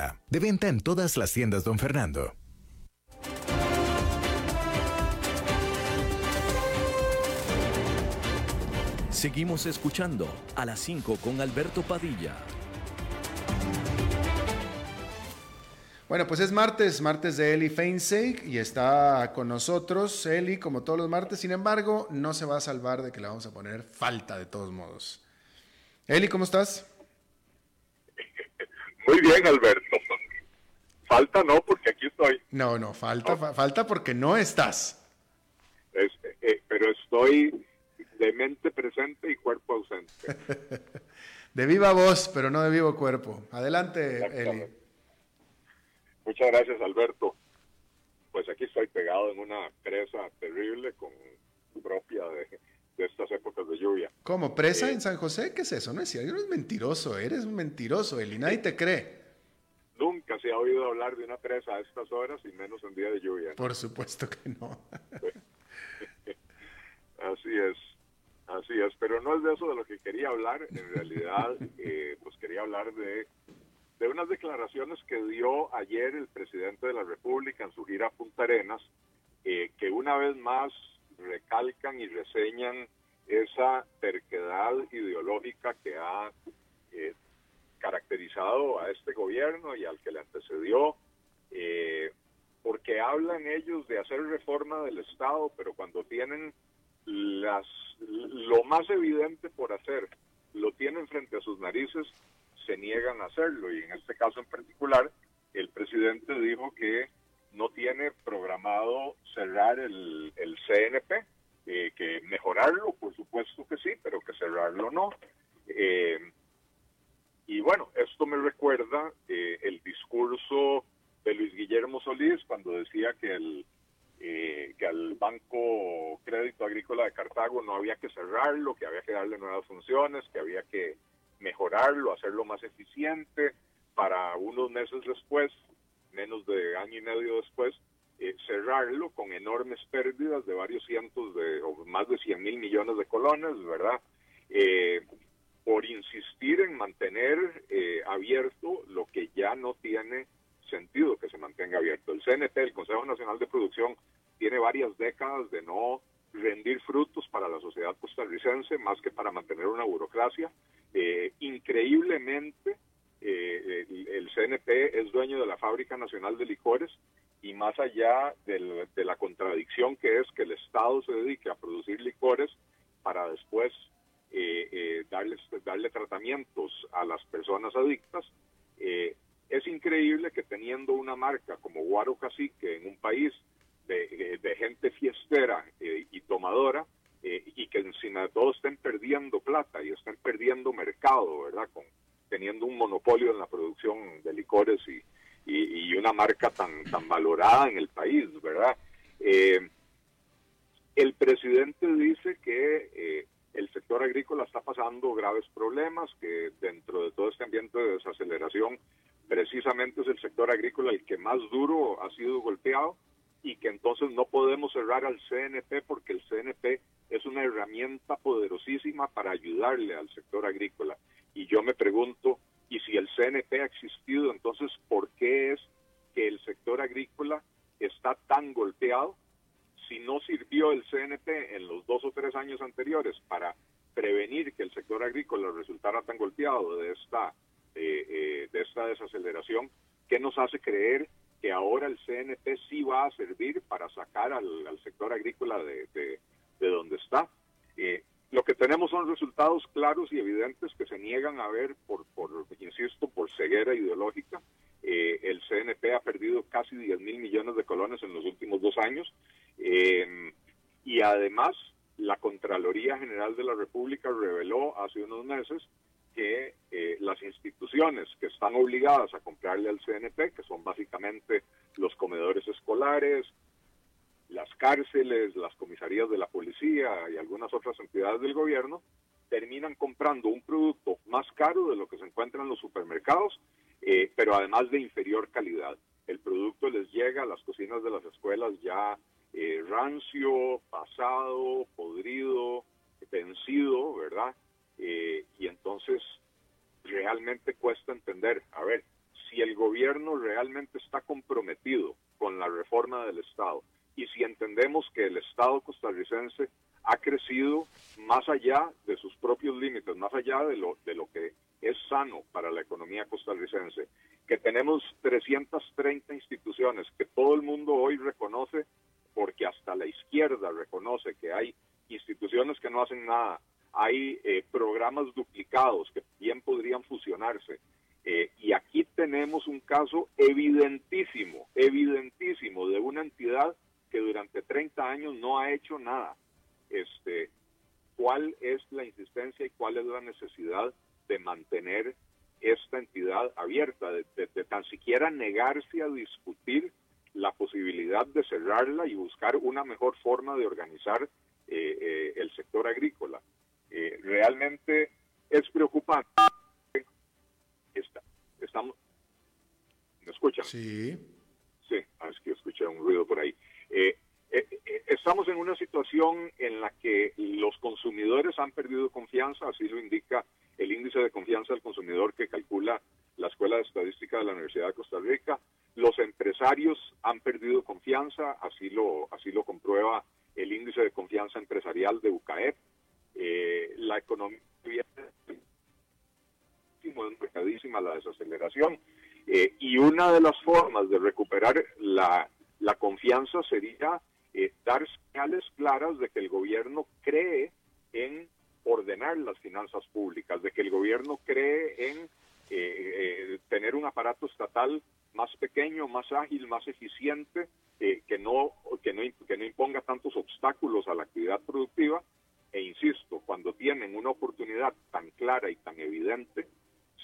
De venta en todas las tiendas, don Fernando. Seguimos escuchando a las 5 con Alberto Padilla. Bueno, pues es martes, martes de Eli Feinseig y está con nosotros Eli como todos los martes. Sin embargo, no se va a salvar de que le vamos a poner falta de todos modos. Eli, ¿cómo estás? Muy bien, Alberto. Falta no, porque aquí estoy. No, no, falta, falta porque no estás. Eh, pero estoy de mente presente y cuerpo ausente. de viva voz, pero no de vivo cuerpo. Adelante, Eli. Muchas gracias, Alberto. Pues aquí estoy pegado en una presa terrible con propia de, estas épocas de lluvia. ¿Cómo? ¿Presa eh, en San José? ¿Qué es eso? No es cierto, eres mentiroso, eres un mentiroso, Eli, nadie te cree. Nunca se ha oído hablar de una presa a estas horas y menos en día de lluvia. Por supuesto que no. así es, así es, pero no es de eso de lo que quería hablar. En realidad, eh, pues quería hablar de, de unas declaraciones que dio ayer el presidente de la República en su gira a Punta Arenas, eh, que una vez más recalcan y reseñan esa terquedad ideológica que ha eh, caracterizado a este gobierno y al que le antecedió, eh, porque hablan ellos de hacer reforma del Estado, pero cuando tienen las lo más evidente por hacer, lo tienen frente a sus narices, se niegan a hacerlo. Y en este caso en particular, el presidente dijo que no tiene programado cerrar el, el CNP, eh, que mejorarlo, por supuesto que sí, pero que cerrarlo no. Eh, y bueno, esto me recuerda eh, el discurso de Luis Guillermo Solís cuando decía que el eh, que al Banco Crédito Agrícola de Cartago no había que cerrarlo, que había que darle nuevas funciones, que había que mejorarlo, hacerlo más eficiente, para unos meses después, menos de año y medio después, eh, cerrarlo con enormes pérdidas de varios cientos de, o más de 100 mil millones de colones, ¿verdad? Eh, por insistir en mantener eh, abierto lo que ya no tiene sentido que se mantenga abierto. El CNP, el Consejo Nacional de Producción, tiene varias décadas de no rendir frutos para la sociedad costarricense más que para mantener una burocracia. increíblemente, el, CNP es dueño de la Fábrica Nacional de Licores y más allá de la contradicción que es que el Estado se dedique a producir licores para después eh, eh, darles, darle tratamientos a las personas adictas, eh, es increíble que teniendo una marca como Guaro Cacique en un país de, gente fiestera y tomadora, y que encima de todo estén perdiendo plata y estén perdiendo mercado, ¿verdad? Con, teniendo un monopolio en la producción de licores y, y, una marca tan, tan valorada en el país, ¿verdad? Eh, el presidente dice que eh, el sector agrícola está pasando graves problemas, que dentro de todo este ambiente de desaceleración, precisamente es el sector agrícola el que más duro ha sido golpeado y que entonces no podemos cerrar al CNP porque el CNP es una herramienta poderosísima para ayudarle al sector agrícola. Y yo me pregunto, y si el CNP ha existido, entonces, ¿por qué es que el sector agrícola está tan golpeado? Si no sirvió el CNP en los dos o tres años anteriores para prevenir que el sector agrícola resultara tan golpeado de esta, eh, eh, de esta desaceleración, ¿qué nos hace creer que ahora el CNP sí va a servir para sacar al, sector agrícola de, de, donde está? Eh, lo que tenemos son resultados claros y evidentes que se niegan a ver por, por insisto, por ceguera ideológica. Eh, el CNP ha perdido casi 10 mil millones de colones en los últimos dos años. Eh, y además, la Contraloría General de la República reveló hace unos meses que eh, las instituciones que están obligadas a comprarle al CNP, que son básicamente los comedores escolares, las cárceles, las comisarías de la policía y algunas otras entidades del gobierno terminan comprando un producto más caro de lo que se encuentra en los supermercados, eh, pero además de inferior calidad. El producto les llega a las cocinas de las escuelas ya eh, rancio, pasado, podrido, vencido, ¿verdad? Eh, y entonces realmente cuesta entender, a ver, si el gobierno realmente está comprometido con la reforma del Estado, y si entendemos que el Estado costarricense ha crecido más allá de sus propios límites, más allá de lo, de lo que es sano para la economía costarricense, que tenemos 330 instituciones que todo el mundo hoy reconoce, porque hasta la izquierda reconoce que hay instituciones que no hacen nada, hay eh, programas duplicados que bien podrían fusionarse. Eh, y aquí tenemos un caso evidentísimo, evidentísimo de una entidad 30 años no ha hecho nada. Este, ¿Cuál es la insistencia y cuál es la necesidad de mantener esta entidad abierta, de, tan siquiera negarse a discutir la posibilidad de cerrarla y buscar una mejor forma de organizar eh, eh, el sector agrícola? Eh, realmente es preocupante. estamos, ¿Me escuchan? Sí. Sí, ah, es que escuché un ruido por ahí. Eh, eh, eh, estamos en una situación en la que los consumidores han perdido confianza, así lo indica el índice de confianza del consumidor que calcula la Escuela de Estadística de la Universidad de Costa Rica. Los empresarios han perdido confianza, así lo, así lo comprueba el índice de confianza empresarial de UCAEP. la economía es la desaceleración y una de las formas de recuperar la confianza sería eh, dar señales claras de que el gobierno cree en ordenar las finanzas públicas, de que el gobierno cree en eh, eh, tener un aparato estatal más pequeño, más ágil, más eficiente, que, no, que, no, que no imponga tantos obstáculos a la actividad productiva. E insisto, cuando tienen una oportunidad tan clara y tan evidente,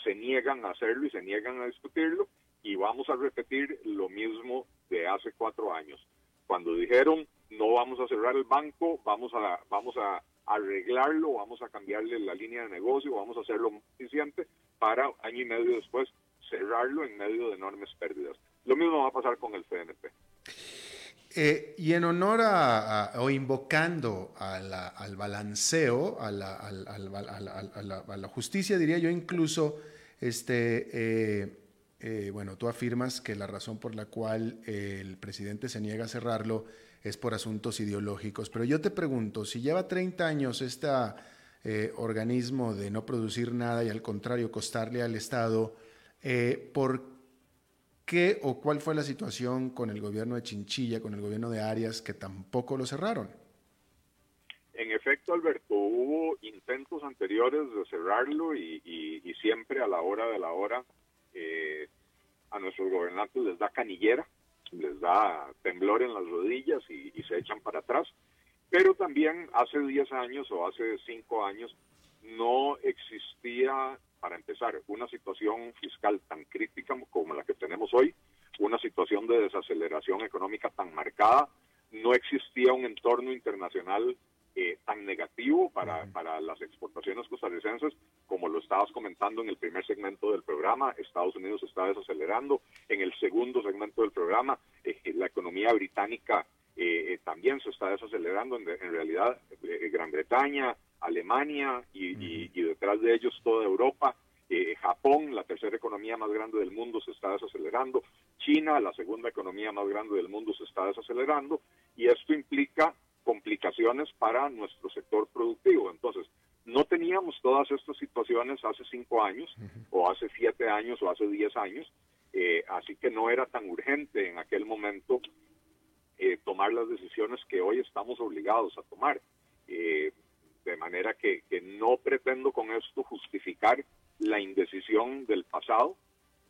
se niegan a hacerlo y se niegan a discutirlo y vamos a repetir lo mismo de hace cuatro años. Cuando dijeron no vamos a cerrar el banco, vamos a, vamos a arreglarlo, vamos a cambiarle la línea de negocio, vamos a hacerlo más eficiente para año y medio después cerrarlo en medio de enormes pérdidas. Lo mismo va a pasar con el CNP. Eh, y en honor a, o invocando al balanceo, a la, a la, justicia, diría yo incluso, este, eh, eh, bueno, tú afirmas que la razón por la cual el presidente se niega a cerrarlo es por asuntos ideológicos, pero yo te pregunto, si lleva 30 años este organismo de no producir nada y al contrario costarle al Estado, ¿por qué o cuál fue la situación con el gobierno de Chinchilla, con el gobierno de Arias, que tampoco lo cerraron? En efecto, Alberto, hubo intentos anteriores de cerrarlo y, siempre a la hora de la hora a nuestros gobernantes les da canillera, les da temblor en las rodillas y, y se echan para atrás. Pero también hace 10 años o hace 5 años no existía para empezar, una situación fiscal tan crítica como la que tenemos hoy, una situación de desaceleración económica tan marcada, no existía un entorno internacional eh, tan negativo para, para las exportaciones costarricenses como lo estabas comentando en el primer segmento del programa. Estados Unidos está desacelerando. En el segundo segmento del programa, eh, la economía británica eh, también se está desacelerando. En, en realidad, Gran Bretaña, Alemania y, detrás de ellos toda Europa. Eh, Japón, la tercera economía más grande del mundo, se está desacelerando. China, la segunda economía más grande del mundo, se está desacelerando. Y esto implica complicaciones para nuestro sector productivo. Entonces, no teníamos todas estas situaciones hace cinco años, o hace siete años, o hace diez años. Eh, así que no era tan urgente en aquel momento eh, tomar las decisiones que hoy estamos obligados a tomar. Eh, de manera que, no pretendo con esto justificar la indecisión del pasado,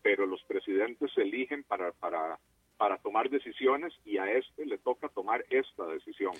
pero los presidentes se eligen para, para, para tomar decisiones y a este le toca tomar esta decisión,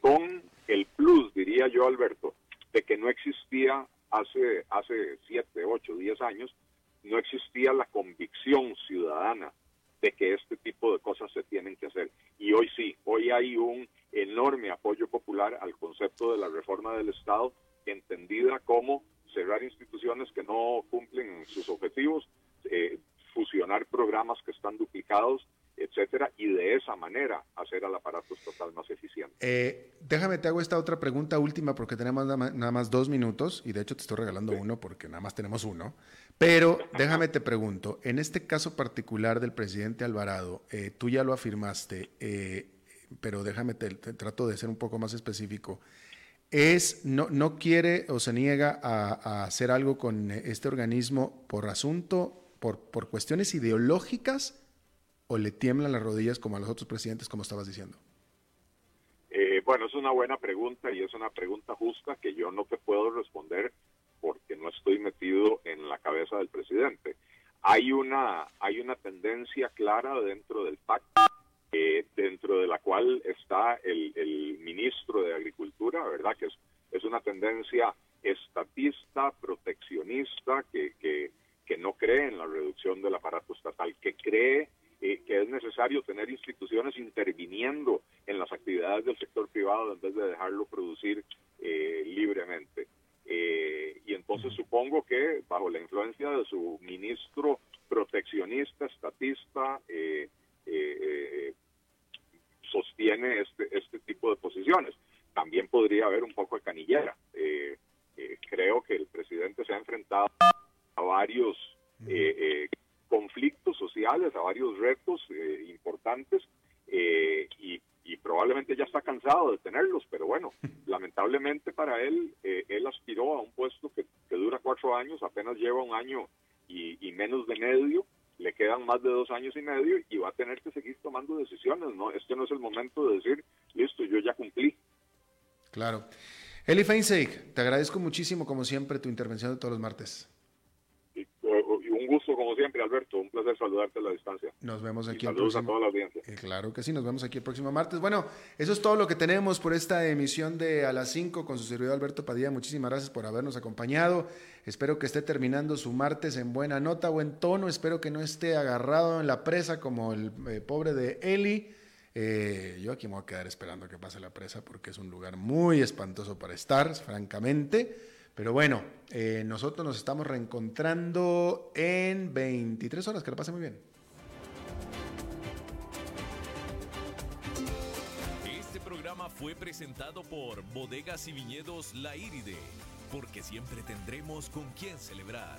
con el plus, diría yo, Alberto, de que no existía hace, hace siete, ocho, diez años, no existía la convicción ciudadana de que este tipo de cosas se tienen que hacer. Y hoy sí, hoy hay un enorme apoyo popular al concepto de la reforma del Estado, entendida como cerrar instituciones que no cumplen sus objetivos, eh, fusionar programas que están duplicados, etcétera, y de esa manera hacer al aparato estatal más eficiente. Eh, déjame, te hago esta otra pregunta última porque tenemos nada más, dos minutos y de hecho te estoy regalando uno porque nada más tenemos uno. Pero déjame te pregunto, en este caso particular del presidente Alvarado, eh, tú ya lo afirmaste, eh, pero déjame te, trato de ser un poco más específico. Es, no, no quiere o se niega a, a hacer algo con este organismo por asunto, por, por cuestiones ideológicas o le tiemblan las rodillas como a los otros presidentes, como estabas diciendo? Eh, bueno, es una buena pregunta y es una pregunta justa que yo no te puedo responder porque no estoy metido en la cabeza del presidente. Hay una, hay una tendencia clara dentro del pacto, eh, dentro de la cual está el, el, ministro de Agricultura, ¿verdad? Que es, es una tendencia estatista, proteccionista, que, que, que no cree en la reducción del aparato estatal, que cree eh, que es necesario tener instituciones interviniendo en las actividades del sector privado en vez de dejarlo producir eh, libremente. Eh, y entonces supongo que bajo la influencia de su ministro proteccionista, estatista, sostiene este, este tipo de posiciones. También podría haber un poco de canillera. creo que el presidente se ha enfrentado a varios conflictos sociales, a varios retos eh, importantes eh, y, probablemente ya está cansado de tenerlos, pero bueno, lamentablemente para él, eh, él aspiró a un puesto que, dura cuatro años, apenas lleva un año y, menos de medio, le quedan más de dos años y medio y va a tener que seguir tomando decisiones, ¿no? Este no es el momento de decir, listo, yo ya cumplí. Claro. Eli Feinseig, te agradezco muchísimo, como siempre, tu intervención de todos los martes. Como siempre, Alberto, un placer saludarte a la distancia. Nos vemos aquí el próximo... a toda la audiencia. Eh, claro que sí, nos vemos aquí el próximo martes. Bueno, eso es todo lo que tenemos por esta emisión de A las 5 con su servidor Alberto Padilla. Muchísimas gracias por habernos acompañado. Espero que esté terminando su martes en buena nota, buen tono. Espero que no esté agarrado en la presa como el eh, pobre de Eli. Eh, yo aquí me voy a quedar esperando que pase la presa porque es un lugar muy espantoso para estar, francamente. Pero bueno, eh, nosotros nos estamos reencontrando en 23 horas. Que lo pase muy bien. Este programa fue presentado por Bodegas y Viñedos La Iride, porque siempre tendremos con quién celebrar.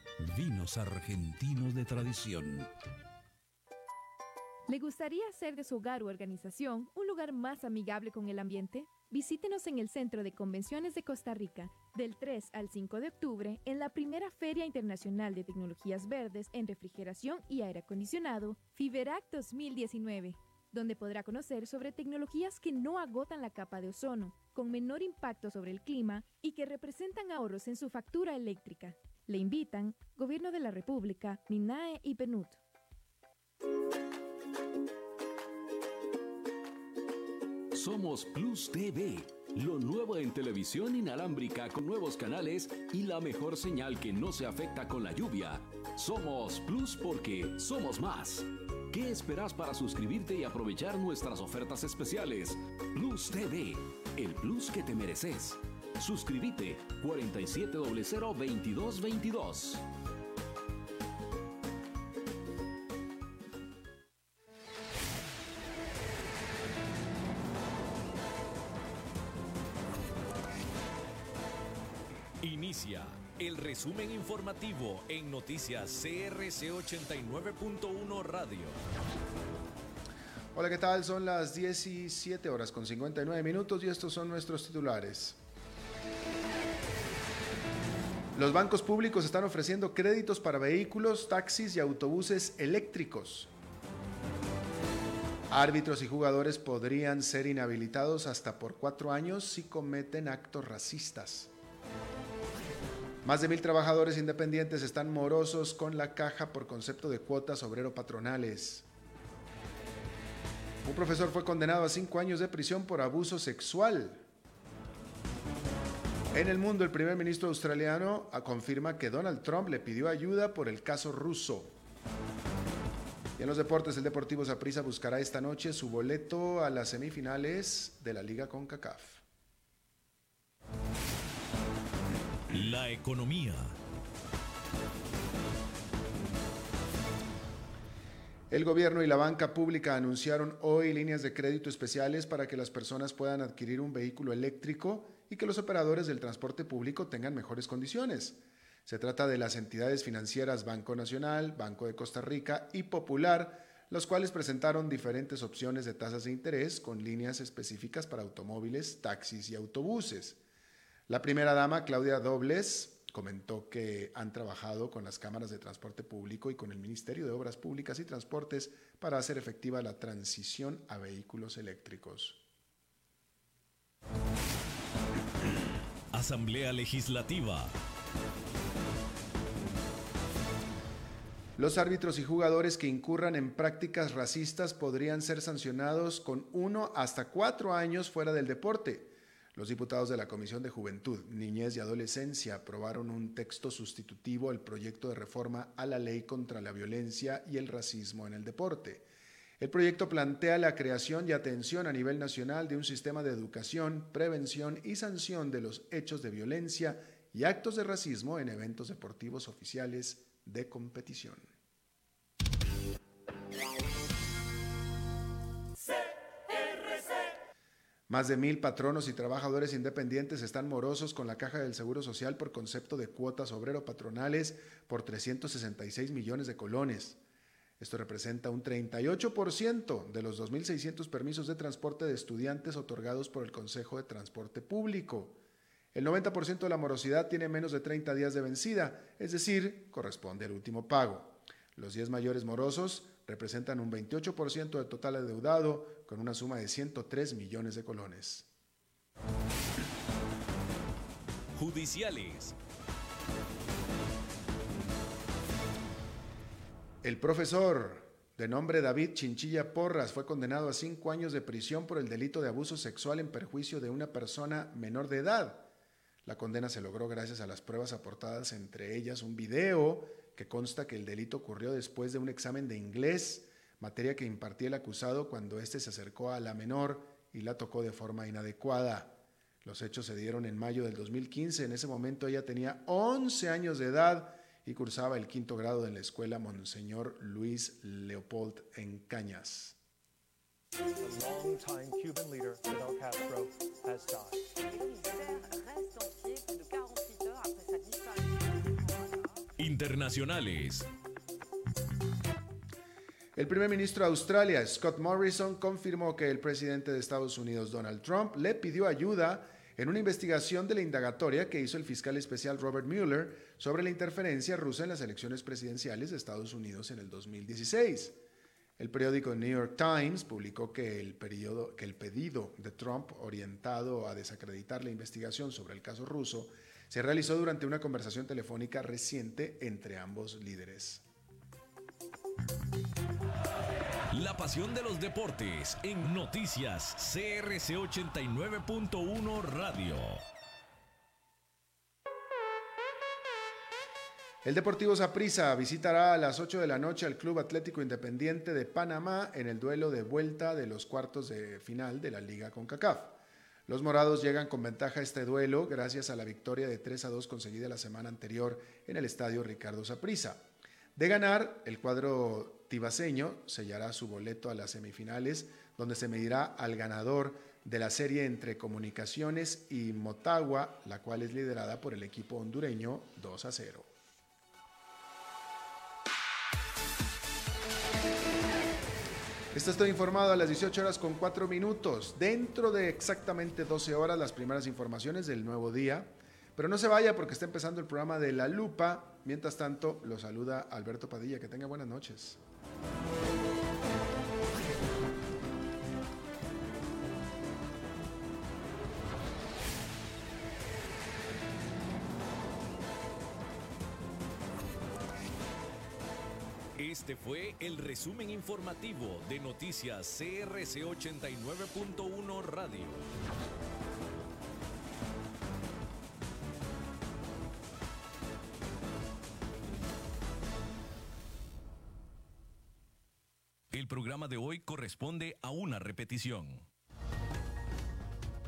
vinos argentinos de tradición. ¿Le gustaría hacer de su hogar u organización un lugar más amigable con el ambiente? Visítenos en el Centro de Convenciones de Costa Rica del 3 al 5 de octubre en la primera Feria Internacional de Tecnologías Verdes en Refrigeración y Aire Acondicionado, FIBERAC 2019, donde podrá conocer sobre tecnologías que no agotan la capa de ozono, con menor impacto sobre el clima y que representan ahorros en su factura eléctrica. Le invitan Gobierno de la República, MINAE y PNUD. Somos Plus TV, lo nuevo en televisión inalámbrica con nuevos canales y la mejor señal que no se afecta con la lluvia. Somos Plus porque somos más. ¿Qué esperas para suscribirte y aprovechar nuestras ofertas especiales? Plus TV, el plus que te mereces. Suscríbete 4700 2222. el resumen informativo en noticias CRC 89.1 Radio. Hola, ¿qué tal? Son las 17 horas con 59 minutos y estos son nuestros titulares. Los bancos públicos están ofreciendo créditos para vehículos, taxis y autobuses eléctricos. Árbitros y jugadores podrían ser inhabilitados hasta por cuatro años si cometen actos racistas. Más de mil trabajadores independientes están morosos con la caja por concepto de cuotas obrero-patronales. Un profesor fue condenado a cinco años de prisión por abuso sexual. En el mundo, el primer ministro australiano confirma que Donald Trump le pidió ayuda por el caso ruso. Y en los deportes, el Deportivo Zaprisa buscará esta noche su boleto a las semifinales de la Liga CONCACAF. La economía. El gobierno y la banca pública anunciaron hoy líneas de crédito especiales para que las personas puedan adquirir un vehículo eléctrico y que los operadores del transporte público tengan mejores condiciones. Se trata de las entidades financieras Banco Nacional, Banco de Costa Rica y Popular, los cuales presentaron diferentes opciones de tasas de interés con líneas específicas para automóviles, taxis y autobuses. La primera dama, Claudia Dobles, comentó que han trabajado con las cámaras de transporte público y con el Ministerio de Obras Públicas y Transportes para hacer efectiva la transición a vehículos eléctricos. Asamblea Legislativa. Los árbitros y jugadores que incurran en prácticas racistas podrían ser sancionados con uno hasta cuatro años fuera del deporte. Los diputados de la Comisión de Juventud, Niñez y Adolescencia aprobaron un texto sustitutivo al proyecto de reforma a la ley contra la violencia y el racismo en el deporte. El proyecto plantea la creación y atención a nivel nacional de un sistema de educación, prevención y sanción de los hechos de violencia y actos de racismo en eventos deportivos oficiales de competición. Más de mil patronos y trabajadores independientes están morosos con la Caja del Seguro Social por concepto de cuotas obrero-patronales por 366 millones de colones. Esto representa un 38% de los 2.600 permisos de transporte de estudiantes otorgados por el Consejo de Transporte Público. El 90% de la morosidad tiene menos de 30 días de vencida, es decir, corresponde al último pago. Los 10 mayores morosos representan un 28% del total adeudado, con una suma de 103 millones de colones. Judiciales. El profesor, de nombre David Chinchilla Porras, fue condenado a cinco años de prisión por el delito de abuso sexual en perjuicio de una persona menor de edad. La condena se logró gracias a las pruebas aportadas, entre ellas un video que consta que el delito ocurrió después de un examen de inglés, materia que impartía el acusado cuando éste se acercó a la menor y la tocó de forma inadecuada. Los hechos se dieron en mayo del 2015. En ese momento ella tenía 11 años de edad y cursaba el quinto grado en la escuela Monseñor Luis Leopold en Cañas. Internacionales. El primer ministro de Australia, Scott Morrison, confirmó que el presidente de Estados Unidos, Donald Trump, le pidió ayuda en una investigación de la indagatoria que hizo el fiscal especial Robert Mueller sobre la interferencia rusa en las elecciones presidenciales de Estados Unidos en el 2016. El periódico New York Times publicó que el, que el pedido de Trump orientado a desacreditar la investigación sobre el caso ruso se realizó durante una conversación telefónica reciente entre ambos líderes. La pasión de los deportes en noticias CRC 89.1 Radio. El Deportivo Saprissa visitará a las 8 de la noche al Club Atlético Independiente de Panamá en el duelo de vuelta de los cuartos de final de la Liga CONCACAF. Los morados llegan con ventaja a este duelo gracias a la victoria de 3 a 2 conseguida la semana anterior en el estadio Ricardo Saprissa. De ganar, el cuadro tibaseño sellará su boleto a las semifinales, donde se medirá al ganador de la serie entre Comunicaciones y Motagua, la cual es liderada por el equipo hondureño 2 a 0. Esto estoy informado a las 18 horas con 4 minutos. Dentro de exactamente 12 horas, las primeras informaciones del nuevo día. Pero no se vaya porque está empezando el programa de La Lupa. Mientras tanto, lo saluda Alberto Padilla. Que tenga buenas noches. Este fue el resumen informativo de Noticias CRC 89.1 Radio. Programa de hoy corresponde a una repetición.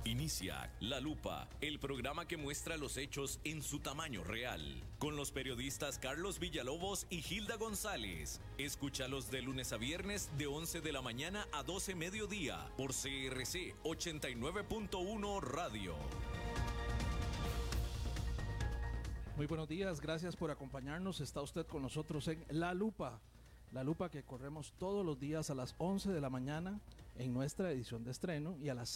Inicia La Lupa, el programa que muestra los hechos en su tamaño real, con los periodistas Carlos Villalobos y Gilda González. Escúchalos de lunes a viernes de 11 de la mañana a 12 mediodía por CRC 89.1 Radio. Muy buenos días, gracias por acompañarnos. Está usted con nosotros en La Lupa, La Lupa que corremos todos los días a las 11 de la mañana en nuestra edición de estreno y a las 6